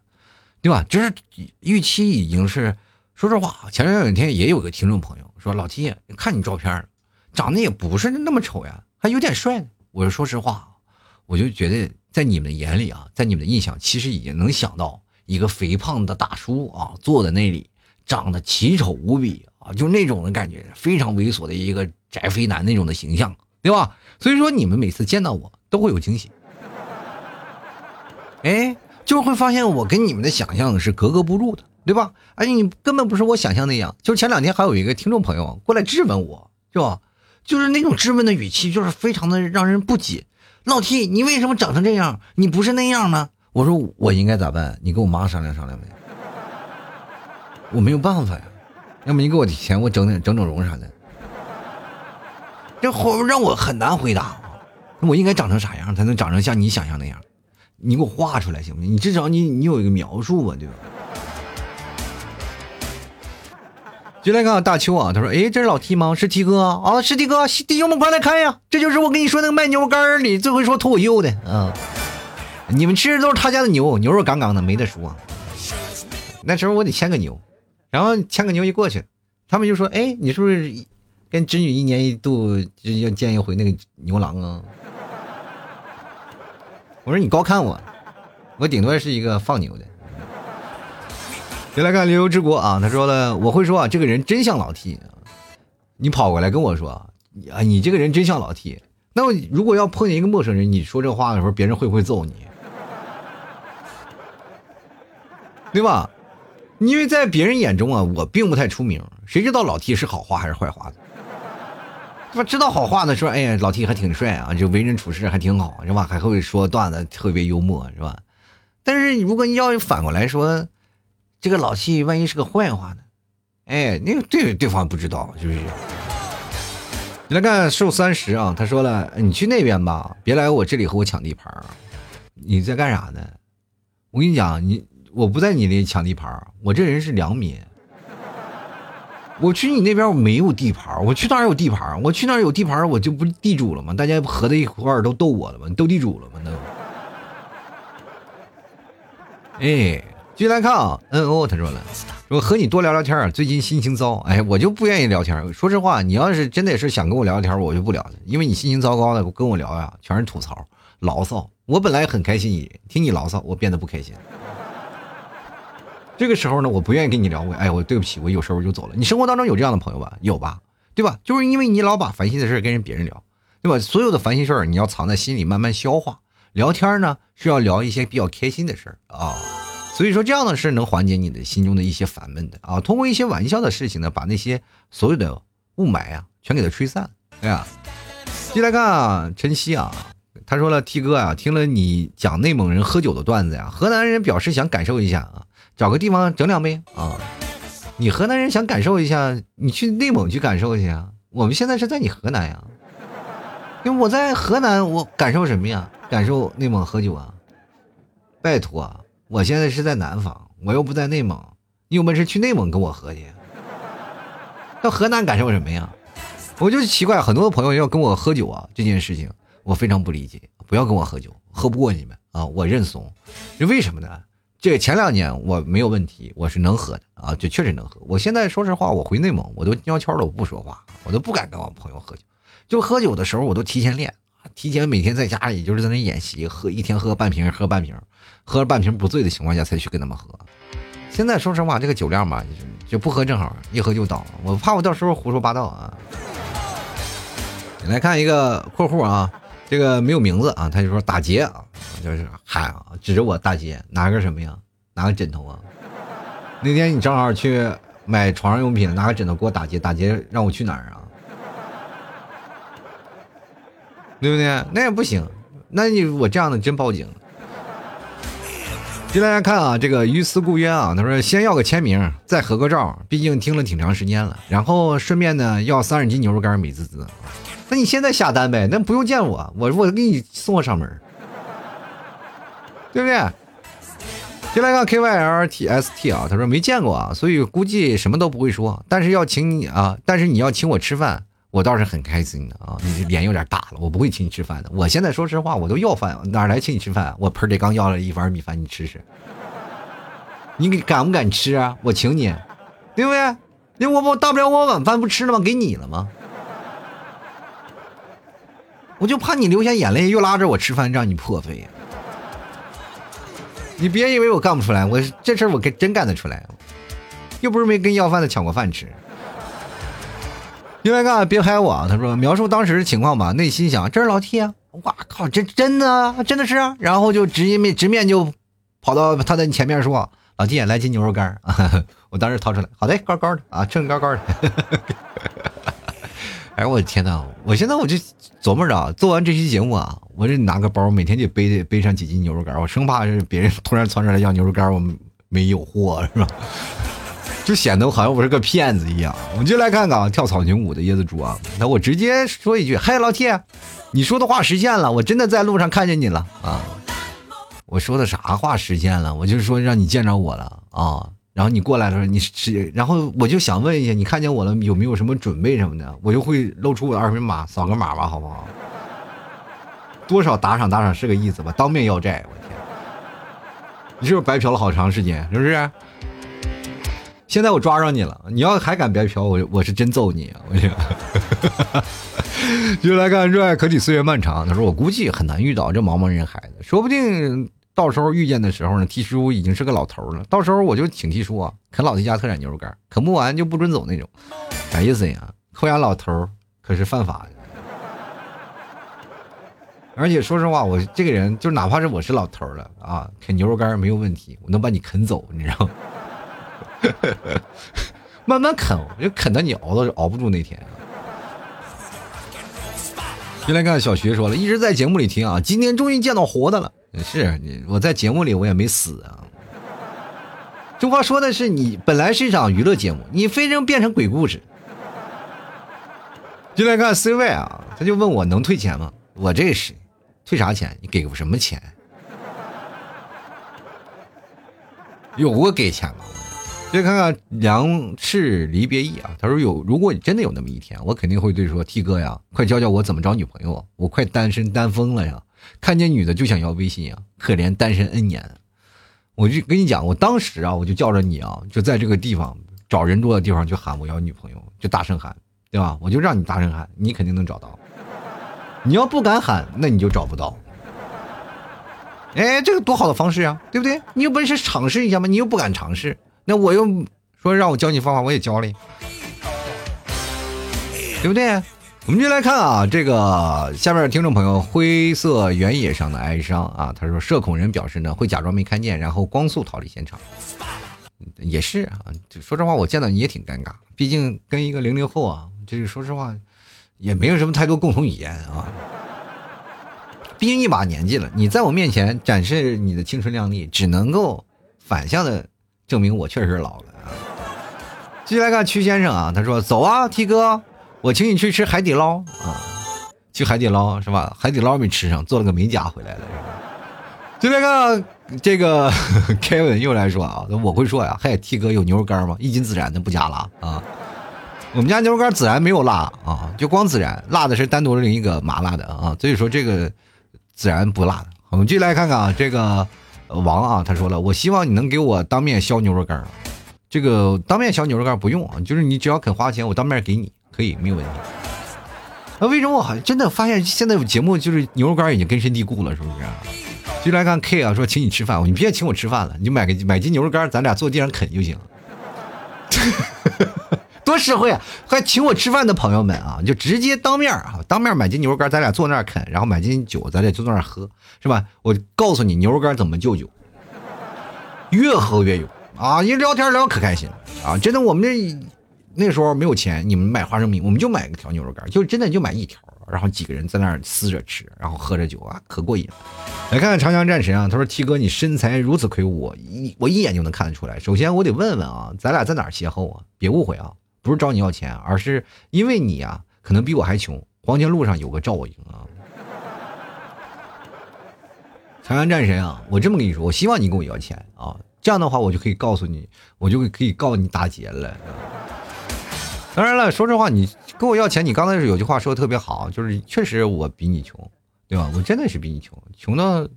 对吧？就是预期已经是。说实话，前两天也有个听众朋友说：“老 T，看你照片，长得也不是那么丑呀，还有点帅呢。”我说：“说实话，我就觉得在你们眼里啊，在你们的印象，其实已经能想到一个肥胖的大叔啊，坐在那里，长得奇丑无比啊，就那种的感觉，非常猥琐的一个宅肥男那种的形象，对吧？所以说你们每次见到我都会有惊喜，哎，就会发现我跟你们的想象是格格不入的，对吧？而且你根本不是我想象那样。就前两天还有一个听众朋友过来质问我，是吧？就是那种质问的语气，就是非常的让人不解。老 T，你为什么长成这样？你不是那样吗？我说我应该咋办？你跟我妈商量商量呗。我没有办法呀，要么你给我钱，我整整整整容啥的。这活让我很难回答。我应该长成啥样才能长成像你想象那样？你给我画出来行不行？你至少你你有一个描述吧，对吧？就来看大秋啊，他说：“哎，这是老 T 吗？是 T 哥啊？是 T 哥，弟兄们快来看呀！这就是我跟你说那个卖牛肝里最会说脱口秀的啊！你们吃的都是他家的牛，牛肉杠杠的，没得说。那时候我得牵个牛，然后牵个牛一过去，他们就说：哎，你是不是跟织女一年一度就要见一回那个牛郎啊？我说你高看我，我顶多是一个放牛的。”先来看流游之国啊，他说了，我会说啊，这个人真像老 T，你跑过来跟我说啊，你这个人真像老 T。那么如果要碰见一个陌生人，你说这话的时候，别人会不会揍你？对吧？因为在别人眼中啊，我并不太出名，谁知道老 T 是好话还是坏话的？是吧？知道好话的说，哎呀，老 T 还挺帅啊，就为人处事还挺好，是吧？还会说段子，特别幽默，是吧？但是如果你要反过来说。这个老七万一是个坏话呢？哎，那个对对方不知道，是不是？你来看瘦三十啊，他说了，你去那边吧，别来我这里和我抢地盘儿你在干啥呢？我跟你讲，你我不在你那抢地盘儿我这人是良民。我去你那边我没有地盘儿我去哪儿有地盘儿我去哪儿有地盘儿我就不地主了吗？大家不合在一块儿都斗我了吗？斗地主了吗？都。哎。继续来看啊，嗯哦，他说了，我和你多聊聊天啊，最近心情糟，哎，我就不愿意聊天。说实话，你要是真的是想跟我聊聊天，我就不聊了，因为你心情糟糕的跟我聊呀，全是吐槽、牢骚。我本来很开心，你听你牢骚，我变得不开心。这个时候呢，我不愿意跟你聊，我哎，我对不起，我有时候就走了。你生活当中有这样的朋友吧？有吧？对吧？就是因为你老把烦心的事跟人别人聊，对吧？所有的烦心事儿你要藏在心里慢慢消化。聊天呢是要聊一些比较开心的事儿啊。所以说，这样的是能缓解你的心中的一些烦闷的啊。通过一些玩笑的事情呢，把那些所有的雾霾啊，全给它吹散。哎呀，进来看啊，晨曦啊，他说了，T 哥啊，听了你讲内蒙人喝酒的段子呀，河南人表示想感受一下啊，找个地方整两杯啊。你河南人想感受一下，你去内蒙去感受一下。我们现在是在你河南呀，因为我在河南，我感受什么呀？感受内蒙喝酒啊？拜托。啊我现在是在南方，我又不在内蒙，你有本事去内蒙跟我喝去。到河南感受什么呀？我就奇怪，很多朋友要跟我喝酒啊，这件事情我非常不理解。不要跟我喝酒，喝不过你们啊，我认怂。这为什么呢？这前两年我没有问题，我是能喝的啊，就确实能喝。我现在说实话，我回内蒙我都悄悄的，我不说话，我都不敢跟我朋友喝酒。就喝酒的时候，我都提前练，提前每天在家里就是在那演习，喝一天喝半瓶，喝半瓶。喝了半瓶不醉的情况下才去跟他们喝。现在说实话，这个酒量吧，就不喝正好，一喝就倒。我怕我到时候胡说八道啊。你来看一个括弧啊，这个没有名字啊，他就说打劫啊，就是喊啊，指着我大劫，拿个什么呀？拿个枕头啊。那天你正好去买床上用品，拿个枕头给我打劫，打劫让我去哪儿啊？对不对？那也不行，那你我这样的真报警。给大家看啊，这个于思故渊啊，他说先要个签名，再合个照，毕竟听了挺长时间了。然后顺便呢要三十斤牛肉干，美滋滋。那你现在下单呗，那不用见我，我我给你送货上门，对不对？进来看 K Y L T S T 啊，他说没见过啊，所以估计什么都不会说。但是要请你啊，但是你要请我吃饭。我倒是很开心的啊，你脸有点大了，我不会请你吃饭的。我现在说实话，我都要饭，哪来请你吃饭？我盆里刚要了一碗米饭，你吃吃。你敢不敢吃啊？我请你，对不对？那我我大不了我晚饭不吃了吗？给你了吗？我就怕你流下眼泪，又拉着我吃饭，让你破费。你别以为我干不出来，我这事儿我真干得出来，又不是没跟要饭的抢过饭吃。另外干别拍我，他说描述当时的情况吧，内心想这是老 T 啊，哇靠，真真的真的是啊，然后就直接面直面就跑到他的前面说，老 T 来斤牛肉干，我当时掏出来，好的，高高的啊，称高高的。哎我的天呐，我现在我就琢磨着，做完这期节目啊，我这拿个包，每天就背背上几斤牛肉干，我生怕是别人突然窜出来要牛肉干，我没有货是吧？就显得我好像我是个骗子一样。我们就来看看啊跳草裙舞的椰子猪啊，那我直接说一句，嗨，老铁，你说的话实现了，我真的在路上看见你了啊！我说的啥话实现了？我就是说让你见着我了啊。然后你过来的时候，你是，然后我就想问一下，你看见我了有没有什么准备什么的？我就会露出我的二维码，扫个码吧，好不好？多少打赏打赏是个意思吧？当面要债，我天！你是不是白嫖了好长时间？是不是？现在我抓着你了，你要还敢白嫖，我我是真揍你啊！我天！就来看热爱可抵岁月漫长。他说我估计很难遇到这茫茫人海的，说不定。到时候遇见的时候呢，T 叔已经是个老头了。到时候我就请 T 叔啊，啃老弟家特产牛肉干，啃不完就不准走那种。啥意思呀？扣押老头可是犯法的。而且说实话，我这个人就哪怕是我是老头了啊，啃牛肉干没有问题，我能把你啃走，你知道吗？慢慢啃，我就啃到你熬到熬不住那天。进来看小徐说了，一直在节目里听啊，今天终于见到活的了。是你，我在节目里我也没死啊。这话说的是你本来是一场娱乐节目，你非扔变成鬼故事。进来看 C 位啊，他就问我能退钱吗？我这是退啥钱？你给个什么钱？有过给钱吗？再看看梁氏离别意啊，他说有，如果你真的有那么一天，我肯定会对说 T 哥呀，快教教我怎么找女朋友，我快单身单疯了呀。看见女的就想要微信啊，可怜单身 N 年。我就跟你讲，我当时啊，我就叫着你啊，就在这个地方找人多的地方就喊我要女朋友，就大声喊，对吧？我就让你大声喊，你肯定能找到。你要不敢喊，那你就找不到。哎，这个多好的方式啊，对不对？你有本事尝试一下嘛，你又不敢尝试，那我又说让我教你方法，我也教了，对不对？我们就来看啊，这个下面的听众朋友，灰色原野上的哀伤啊，他说社恐人表示呢会假装没看见，然后光速逃离现场。也是啊，说实话，我见到你也挺尴尬，毕竟跟一个零零后啊，就是说实话，也没有什么太多共同语言啊。毕竟一把年纪了，你在我面前展示你的青春靓丽，只能够反向的证明我确实老了。继续来看曲先生啊，他说走啊，T 哥。我请你去吃海底捞啊，去海底捞是吧？海底捞没吃上，做了个美甲回来了。就那个这个 Kevin 又来说啊，我会说呀，嗨，T 哥有牛肉干吗？一斤孜然的不加辣啊。我们家牛肉干孜然没有辣啊，就光孜然，辣的是单独另一个麻辣的啊。所以说这个孜然不辣的。我们继续来看看啊，这个王啊，他说了，我希望你能给我当面削牛肉干儿。这个当面削牛肉干不用啊，就是你只要肯花钱，我当面给你。可以，没有问题。那为什么我好像真的发现现在有节目就是牛肉干已经根深蒂固了，是不是？就来看 K 啊，说请你吃饭，你别请我吃饭了，你就买个买斤牛肉干，咱俩坐地上啃就行。多实惠啊！还请我吃饭的朋友们啊，就直接当面啊，当面买斤牛肉干，咱俩坐那儿啃，然后买斤酒，咱俩坐那儿喝，是吧？我告诉你牛肉干怎么救酒，越喝越有啊！一聊天聊可开心了啊！真的，我们这。那时候没有钱，你们买花生米，我们就买个条牛肉干，就真的就买一条，然后几个人在那儿撕着吃，然后喝着酒啊，可过瘾了。来看看长江战神啊，他说：“T 哥，你身材如此魁梧，一我一眼就能看得出来。首先我得问问啊，咱俩在哪儿邂逅啊？别误会啊，不是找你要钱，而是因为你啊，可能比我还穷。黄泉路上有个赵我营啊。”长安战神啊，我这么跟你说，我希望你跟我要钱啊，这样的话我就可以告诉你，我就可以告你打劫了。当然了，说实话，你跟我要钱，你刚才是有句话说的特别好，就是确实我比你穷，对吧？我真的是比你穷，穷的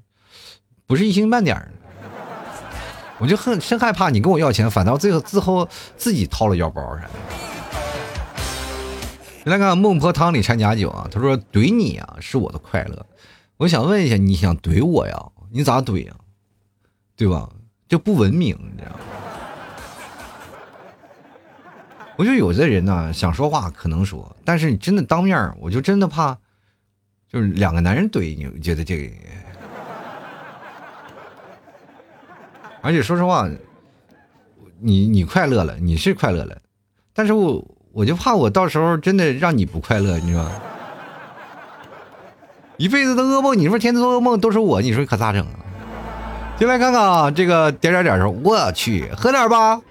不是一星半点儿。我就很深害怕你跟我要钱，反倒最后最后自己掏了腰包啥的。来看孟婆汤里掺假酒啊，他说怼你啊是我的快乐。我想问一下，你想怼我呀？你咋怼呀？对吧？这不文明，你知道吗？我就有的人呢，想说话可能说，但是你真的当面我就真的怕，就是两个男人怼你，觉得这个。而且说实话，你你快乐了，你是快乐了，但是我我就怕我到时候真的让你不快乐，你知道吗？一辈子的噩梦，你说天天做噩梦都是我，你说可咋整啊？进来看看啊，这个点点点说，我去，喝点吧，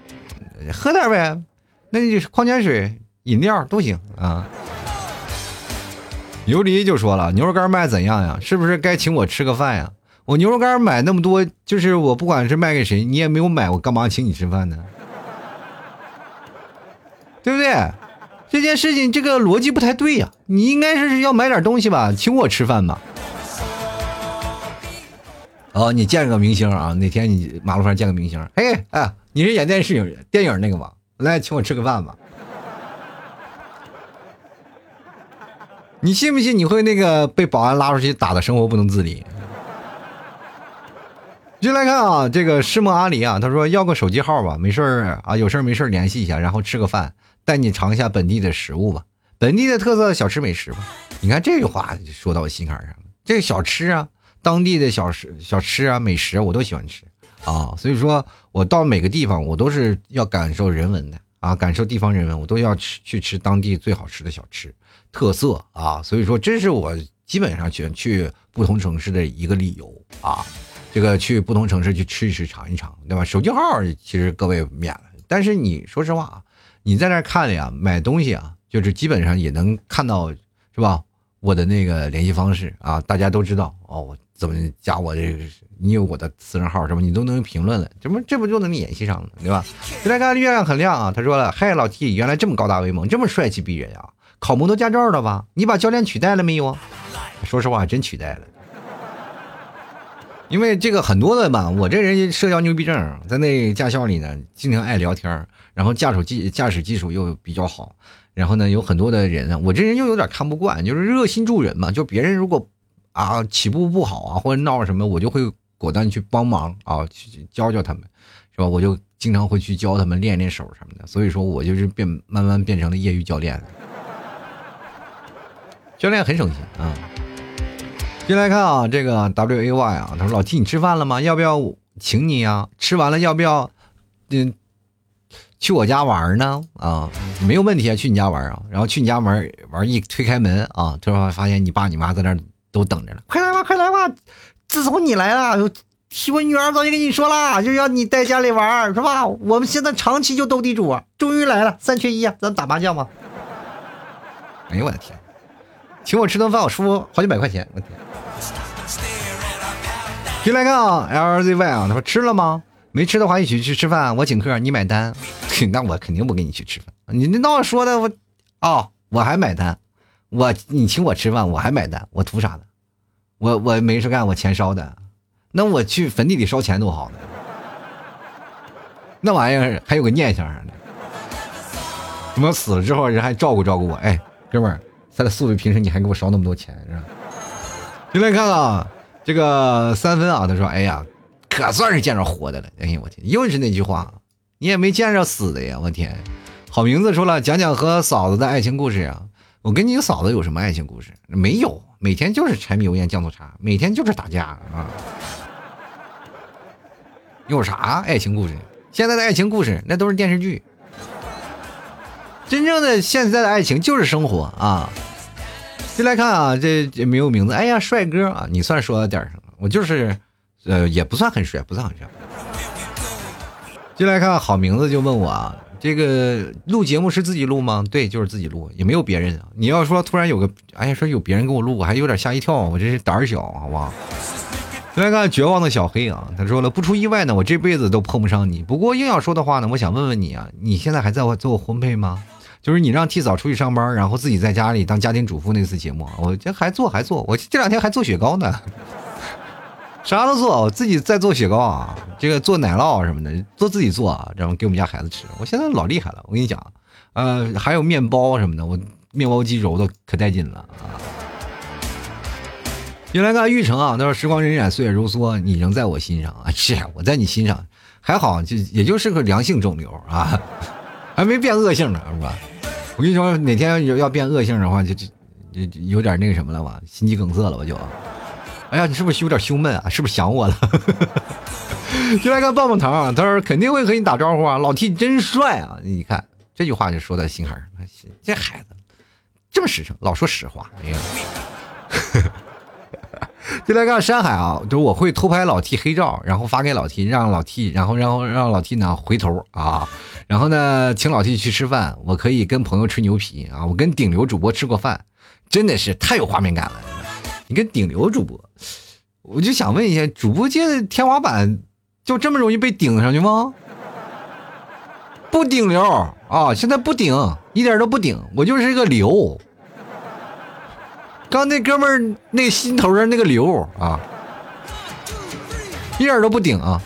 喝点呗。那你矿泉水、饮料都行啊。游离就说了，牛肉干卖怎样呀？是不是该请我吃个饭呀？我牛肉干买那么多，就是我不管是卖给谁，你也没有买，我干嘛请你吃饭呢？对不对？这件事情这个逻辑不太对呀。你应该是要买点东西吧，请我吃饭吧。哦，你见个明星啊？哪天你马路上见个明星？嘿，哎，你是演电视影电影那个吧？来，请我吃个饭吧。你信不信你会那个被保安拉出去打的生活不能自理？进来看啊，这个世梦阿里啊，他说要个手机号吧，没事啊，有事没事联系一下，然后吃个饭，带你尝一下本地的食物吧，本地的特色小吃美食吧。你看这句话说到我心坎上了，这个小吃啊，当地的小吃小吃啊，美食我都喜欢吃。啊，所以说我到每个地方，我都是要感受人文的啊，感受地方人文，我都要吃去吃当地最好吃的小吃特色啊。所以说，这是我基本上选去不同城市的一个理由啊。这个去不同城市去吃一吃、尝一尝，对吧？手机号其实各位免了，但是你说实话啊，你在那看呀，买东西啊，就是基本上也能看到，是吧？我的那个联系方式啊，大家都知道哦。怎么加我这个？你有我的私人号是吧？你都能评论了，这不这不就能联系上了，对吧？现在看月亮很亮啊，他说了：“嗨，老 T，原来这么高大威猛，这么帅气逼人啊！考摩托驾照了吧？你把教练取代了没有啊？说实话，真取代了。因为这个很多的嘛，我这人社交牛逼症，在那驾校里呢，经常爱聊天，然后驾驶技驾驶技术又比较好，然后呢，有很多的人啊，我这人又有点看不惯，就是热心助人嘛，就别人如果。啊，起步不好啊，或者闹什么，我就会果断去帮忙啊，去教教他们，是吧？我就经常会去教他们练练手什么的。所以说我就是变慢慢变成了业余教练。教练很省心啊。进来看啊，这个 W A Y 啊，他说老 T 你吃饭了吗？要不要请你呀？吃完了要不要嗯去我家玩呢？啊，没有问题啊，去你家玩啊。然后去你家玩玩一推开门啊，突然发现你爸你妈在那。都等着了，快来吧，快来吧！自从你来了，我女儿早就跟你说了，就要你在家里玩，是吧？我们现在长期就斗地主，终于来了，三缺一啊，咱打麻将吧。哎呦我的天，请我吃顿饭，我输好几百块钱，我天！进来看啊，LZY 啊，他说吃了吗？没吃的话一起去吃饭，我请客，你买单。那我肯定不跟你去吃饭，你那闹说的我，哦，我还买单。我你请我吃饭，我还买单，我图啥呢？我我没事干，我钱烧的，那我去坟地里烧钱多好呢？那玩意儿还有个念想呢。什么死了之后人还照顾照顾我？哎，哥们儿，咱的素质平时你还给我烧那么多钱是吧？进来看看这个三分啊，他说：“哎呀，可算是见着活的了。”哎呀，我天，又是那句话，你也没见着死的呀！我天，好名字说了，讲讲和嫂子的爱情故事啊。我跟你嫂子有什么爱情故事？没有，每天就是柴米油盐酱醋茶，每天就是打架啊！有啥爱情故事？现在的爱情故事那都是电视剧，真正的现在的爱情就是生活啊！进来看啊，这这没有名字。哎呀，帅哥啊，你算说到点上了。我就是，呃，也不算很帅，不算很帅。进来看好名字就问我啊。这个录节目是自己录吗？对，就是自己录，也没有别人。你要说突然有个，哎呀，说有别人给我录，我还有点吓一跳，我这是胆儿小，好不好？来看绝望的小黑啊，他说了，不出意外呢，我这辈子都碰不上你。不过硬要说的话呢，我想问问你啊，你现在还在做婚配吗？就是你让替嫂出去上班，然后自己在家里当家庭主妇那次节目，我这还做还做，我这两天还做雪糕呢。啥都做，我自己在做雪糕啊，这个做奶酪什么的，都自己做，然后给我们家孩子吃。我现在老厉害了，我跟你讲，呃，还有面包什么的，我面包机揉的可带劲了啊！原来看玉成啊，他说时光荏苒，岁月如梭，你仍在我心上啊！是我在你心上，还好就也就是个良性肿瘤啊，还没变恶性呢，是吧？我跟你说，哪天要要变恶性的话，就就就有点那个什么了吧，心肌梗塞了吧就。哎呀，你是不是有点胸闷啊？是不是想我了？就来个棒棒糖，他说肯定会和你打招呼啊，老 T 真帅啊！你看这句话就说在心坎儿，这孩子这么实诚，老说实话。哎呀，就来看山海啊，就我会偷拍老 T 黑照，然后发给老 T，让老 T，然后然后让老 T 呢回头啊，然后呢请老 T 去吃饭，我可以跟朋友吹牛皮啊，我跟顶流主播吃过饭，真的是太有画面感了。你跟顶流主播，我就想问一下，主播界的天花板就这么容易被顶上去吗？不顶流啊，现在不顶，一点都不顶，我就是一个流。刚那哥们儿那心头上那个瘤啊，一点都不顶啊，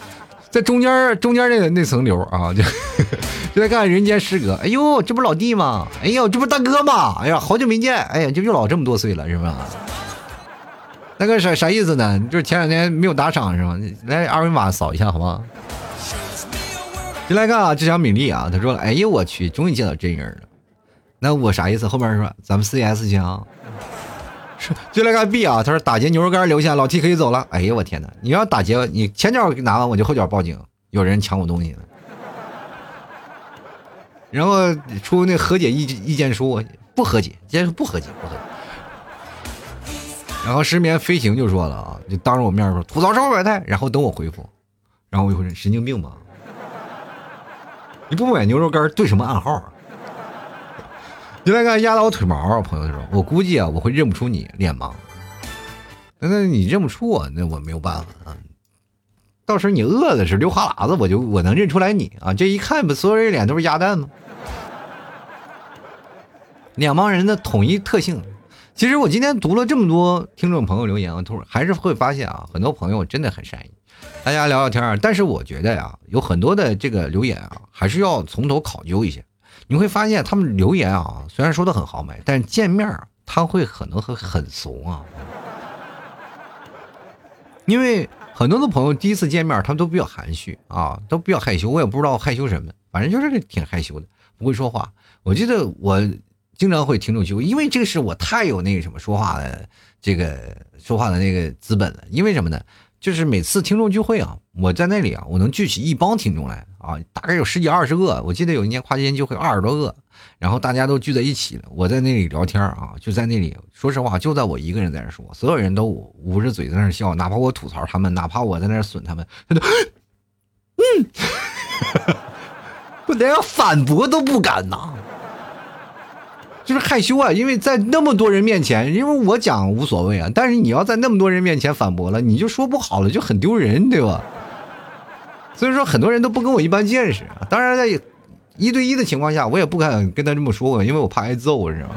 在中间中间那个那层瘤啊，就就在看人间失格。哎呦，这不老弟吗？哎呦，这不大哥吗？哎呀，好久没见，哎呀，就又老这么多岁了，是吧？那个啥啥意思呢？就是前两天没有打赏是吗？来二维码扫一下好吗？进来看啊，志强美丽啊，他说：“哎呦我去，终于见到真人了。”那我啥意思？后面说咱们 CS 枪。就来看 B 啊，他说打劫牛肉干留下，老 T 可以走了。哎呦我天哪！你要打劫，你前脚拿完我就后脚报警，有人抢我东西了。然后出那和解意意见书，不和解，今天不和解，不和解。然后失眠飞行就说了啊，就当着我面说吐槽超百态，然后等我回复，然后我就说神经病吧，你不买牛肉干对什么暗号啊？就来看压到我腿毛啊，朋友说，我估计啊我会认不出你脸盲，那那你认不出我，那我没有办法啊。到时候你饿的时候流哈喇子，我就我能认出来你啊，这一看不所有人脸都是鸭蛋吗？两帮人的统一特性。其实我今天读了这么多听众朋友留言啊，突然还是会发现啊，很多朋友真的很善意，大家聊聊天但是我觉得呀，有很多的这个留言啊，还是要从头考究一下。你会发现他们留言啊，虽然说的很豪迈，但是见面他会可能会很怂啊。因为很多的朋友第一次见面，他们都比较含蓄啊，都比较害羞。我也不知道害羞什么，反正就是挺害羞的，不会说话。我记得我。经常会听众聚会，因为这个是我太有那个什么说话的这个说话的那个资本了。因为什么呢？就是每次听众聚会啊，我在那里啊，我能聚起一帮听众来啊，大概有十几二十个。我记得有一年跨年聚会二十多个，然后大家都聚在一起，我在那里聊天啊，就在那里，说实话，就在我一个人在那说，所有人都捂着嘴在那笑，哪怕我吐槽他们，哪怕我在那损他们，他都嗯，我连反驳都不敢呐。就是害羞啊，因为在那么多人面前，因为我讲无所谓啊，但是你要在那么多人面前反驳了，你就说不好了，就很丢人，对吧？所以说很多人都不跟我一般见识啊。当然在一对一的情况下，我也不敢跟他这么说，因为我怕挨揍，知道吗？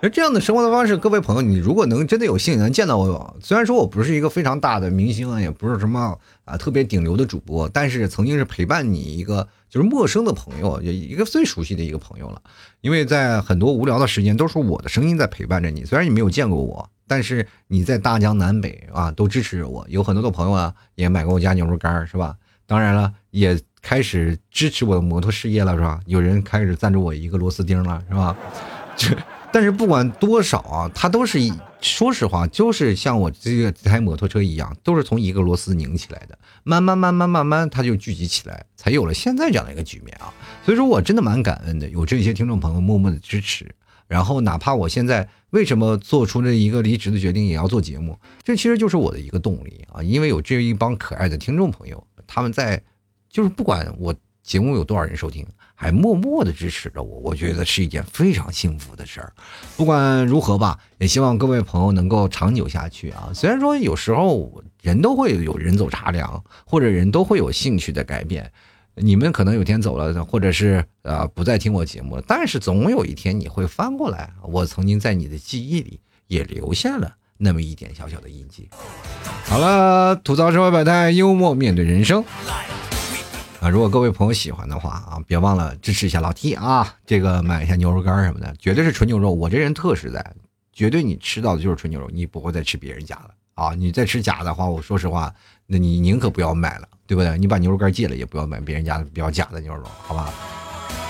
而这样的生活的方式，各位朋友，你如果能真的有幸能见到我，虽然说我不是一个非常大的明星啊，也不是什么啊特别顶流的主播，但是曾经是陪伴你一个就是陌生的朋友，也一个最熟悉的一个朋友了。因为在很多无聊的时间，都是我的声音在陪伴着你。虽然你没有见过我，但是你在大江南北啊都支持着我。有很多的朋友啊，也买过我家牛肉干，是吧？当然了，也开始支持我的摩托事业了，是吧？有人开始赞助我一个螺丝钉了，是吧？就。但是不管多少啊，它都是，说实话，就是像我这个这台摩托车一样，都是从一个螺丝拧起来的，慢慢慢慢慢慢，它就聚集起来，才有了现在这样的一个局面啊。所以说我真的蛮感恩的，有这些听众朋友默默的支持。然后哪怕我现在为什么做出了一个离职的决定，也要做节目，这其实就是我的一个动力啊。因为有这一帮可爱的听众朋友，他们在，就是不管我节目有多少人收听。还默默的支持着我，我觉得是一件非常幸福的事儿。不管如何吧，也希望各位朋友能够长久下去啊。虽然说有时候人都会有人走茶凉，或者人都会有兴趣的改变，你们可能有天走了，或者是呃不再听我节目，但是总有一天你会翻过来，我曾经在你的记忆里也留下了那么一点小小的印记。好了，吐槽社会百态，幽默面对人生。啊，如果各位朋友喜欢的话啊，别忘了支持一下老 T 啊，这个买一下牛肉干什么的，绝对是纯牛肉。我这人特实在，绝对你吃到的就是纯牛肉，你不会再吃别人家的啊。你再吃假的话，我说实话，那你宁可不要买了，对不对？你把牛肉干戒了，也不要买别人家的比较假的牛肉，好吧？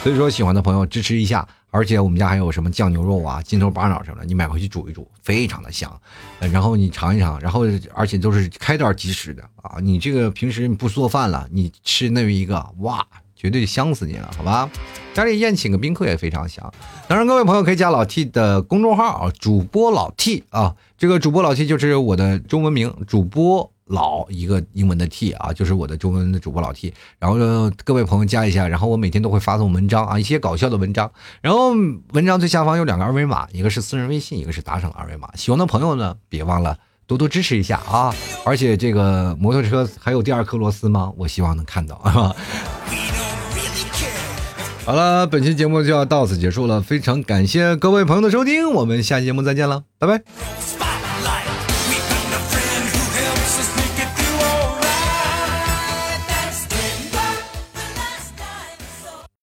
所以说，喜欢的朋友支持一下。而且我们家还有什么酱牛肉啊、筋头巴脑什么的，你买回去煮一煮，非常的香。然后你尝一尝，然后而且都是开袋即食的啊！你这个平时你不做饭了，你吃那么一个，哇，绝对香死你了，好吧？家里宴请个宾客也非常香。当然，各位朋友可以加老 T 的公众号啊，主播老 T 啊，这个主播老 T 就是我的中文名，主播。老一个英文的 T 啊，就是我的中文的主播老 T，然后各位朋友加一下，然后我每天都会发送文章啊，一些搞笑的文章，然后文章最下方有两个二维码，一个是私人微信，一个是打赏二维码，喜欢的朋友呢，别忘了多多支持一下啊！而且这个摩托车还有第二颗螺丝吗？我希望能看到啊！好了，本期节目就要到此结束了，非常感谢各位朋友的收听，我们下期节目再见了，拜拜。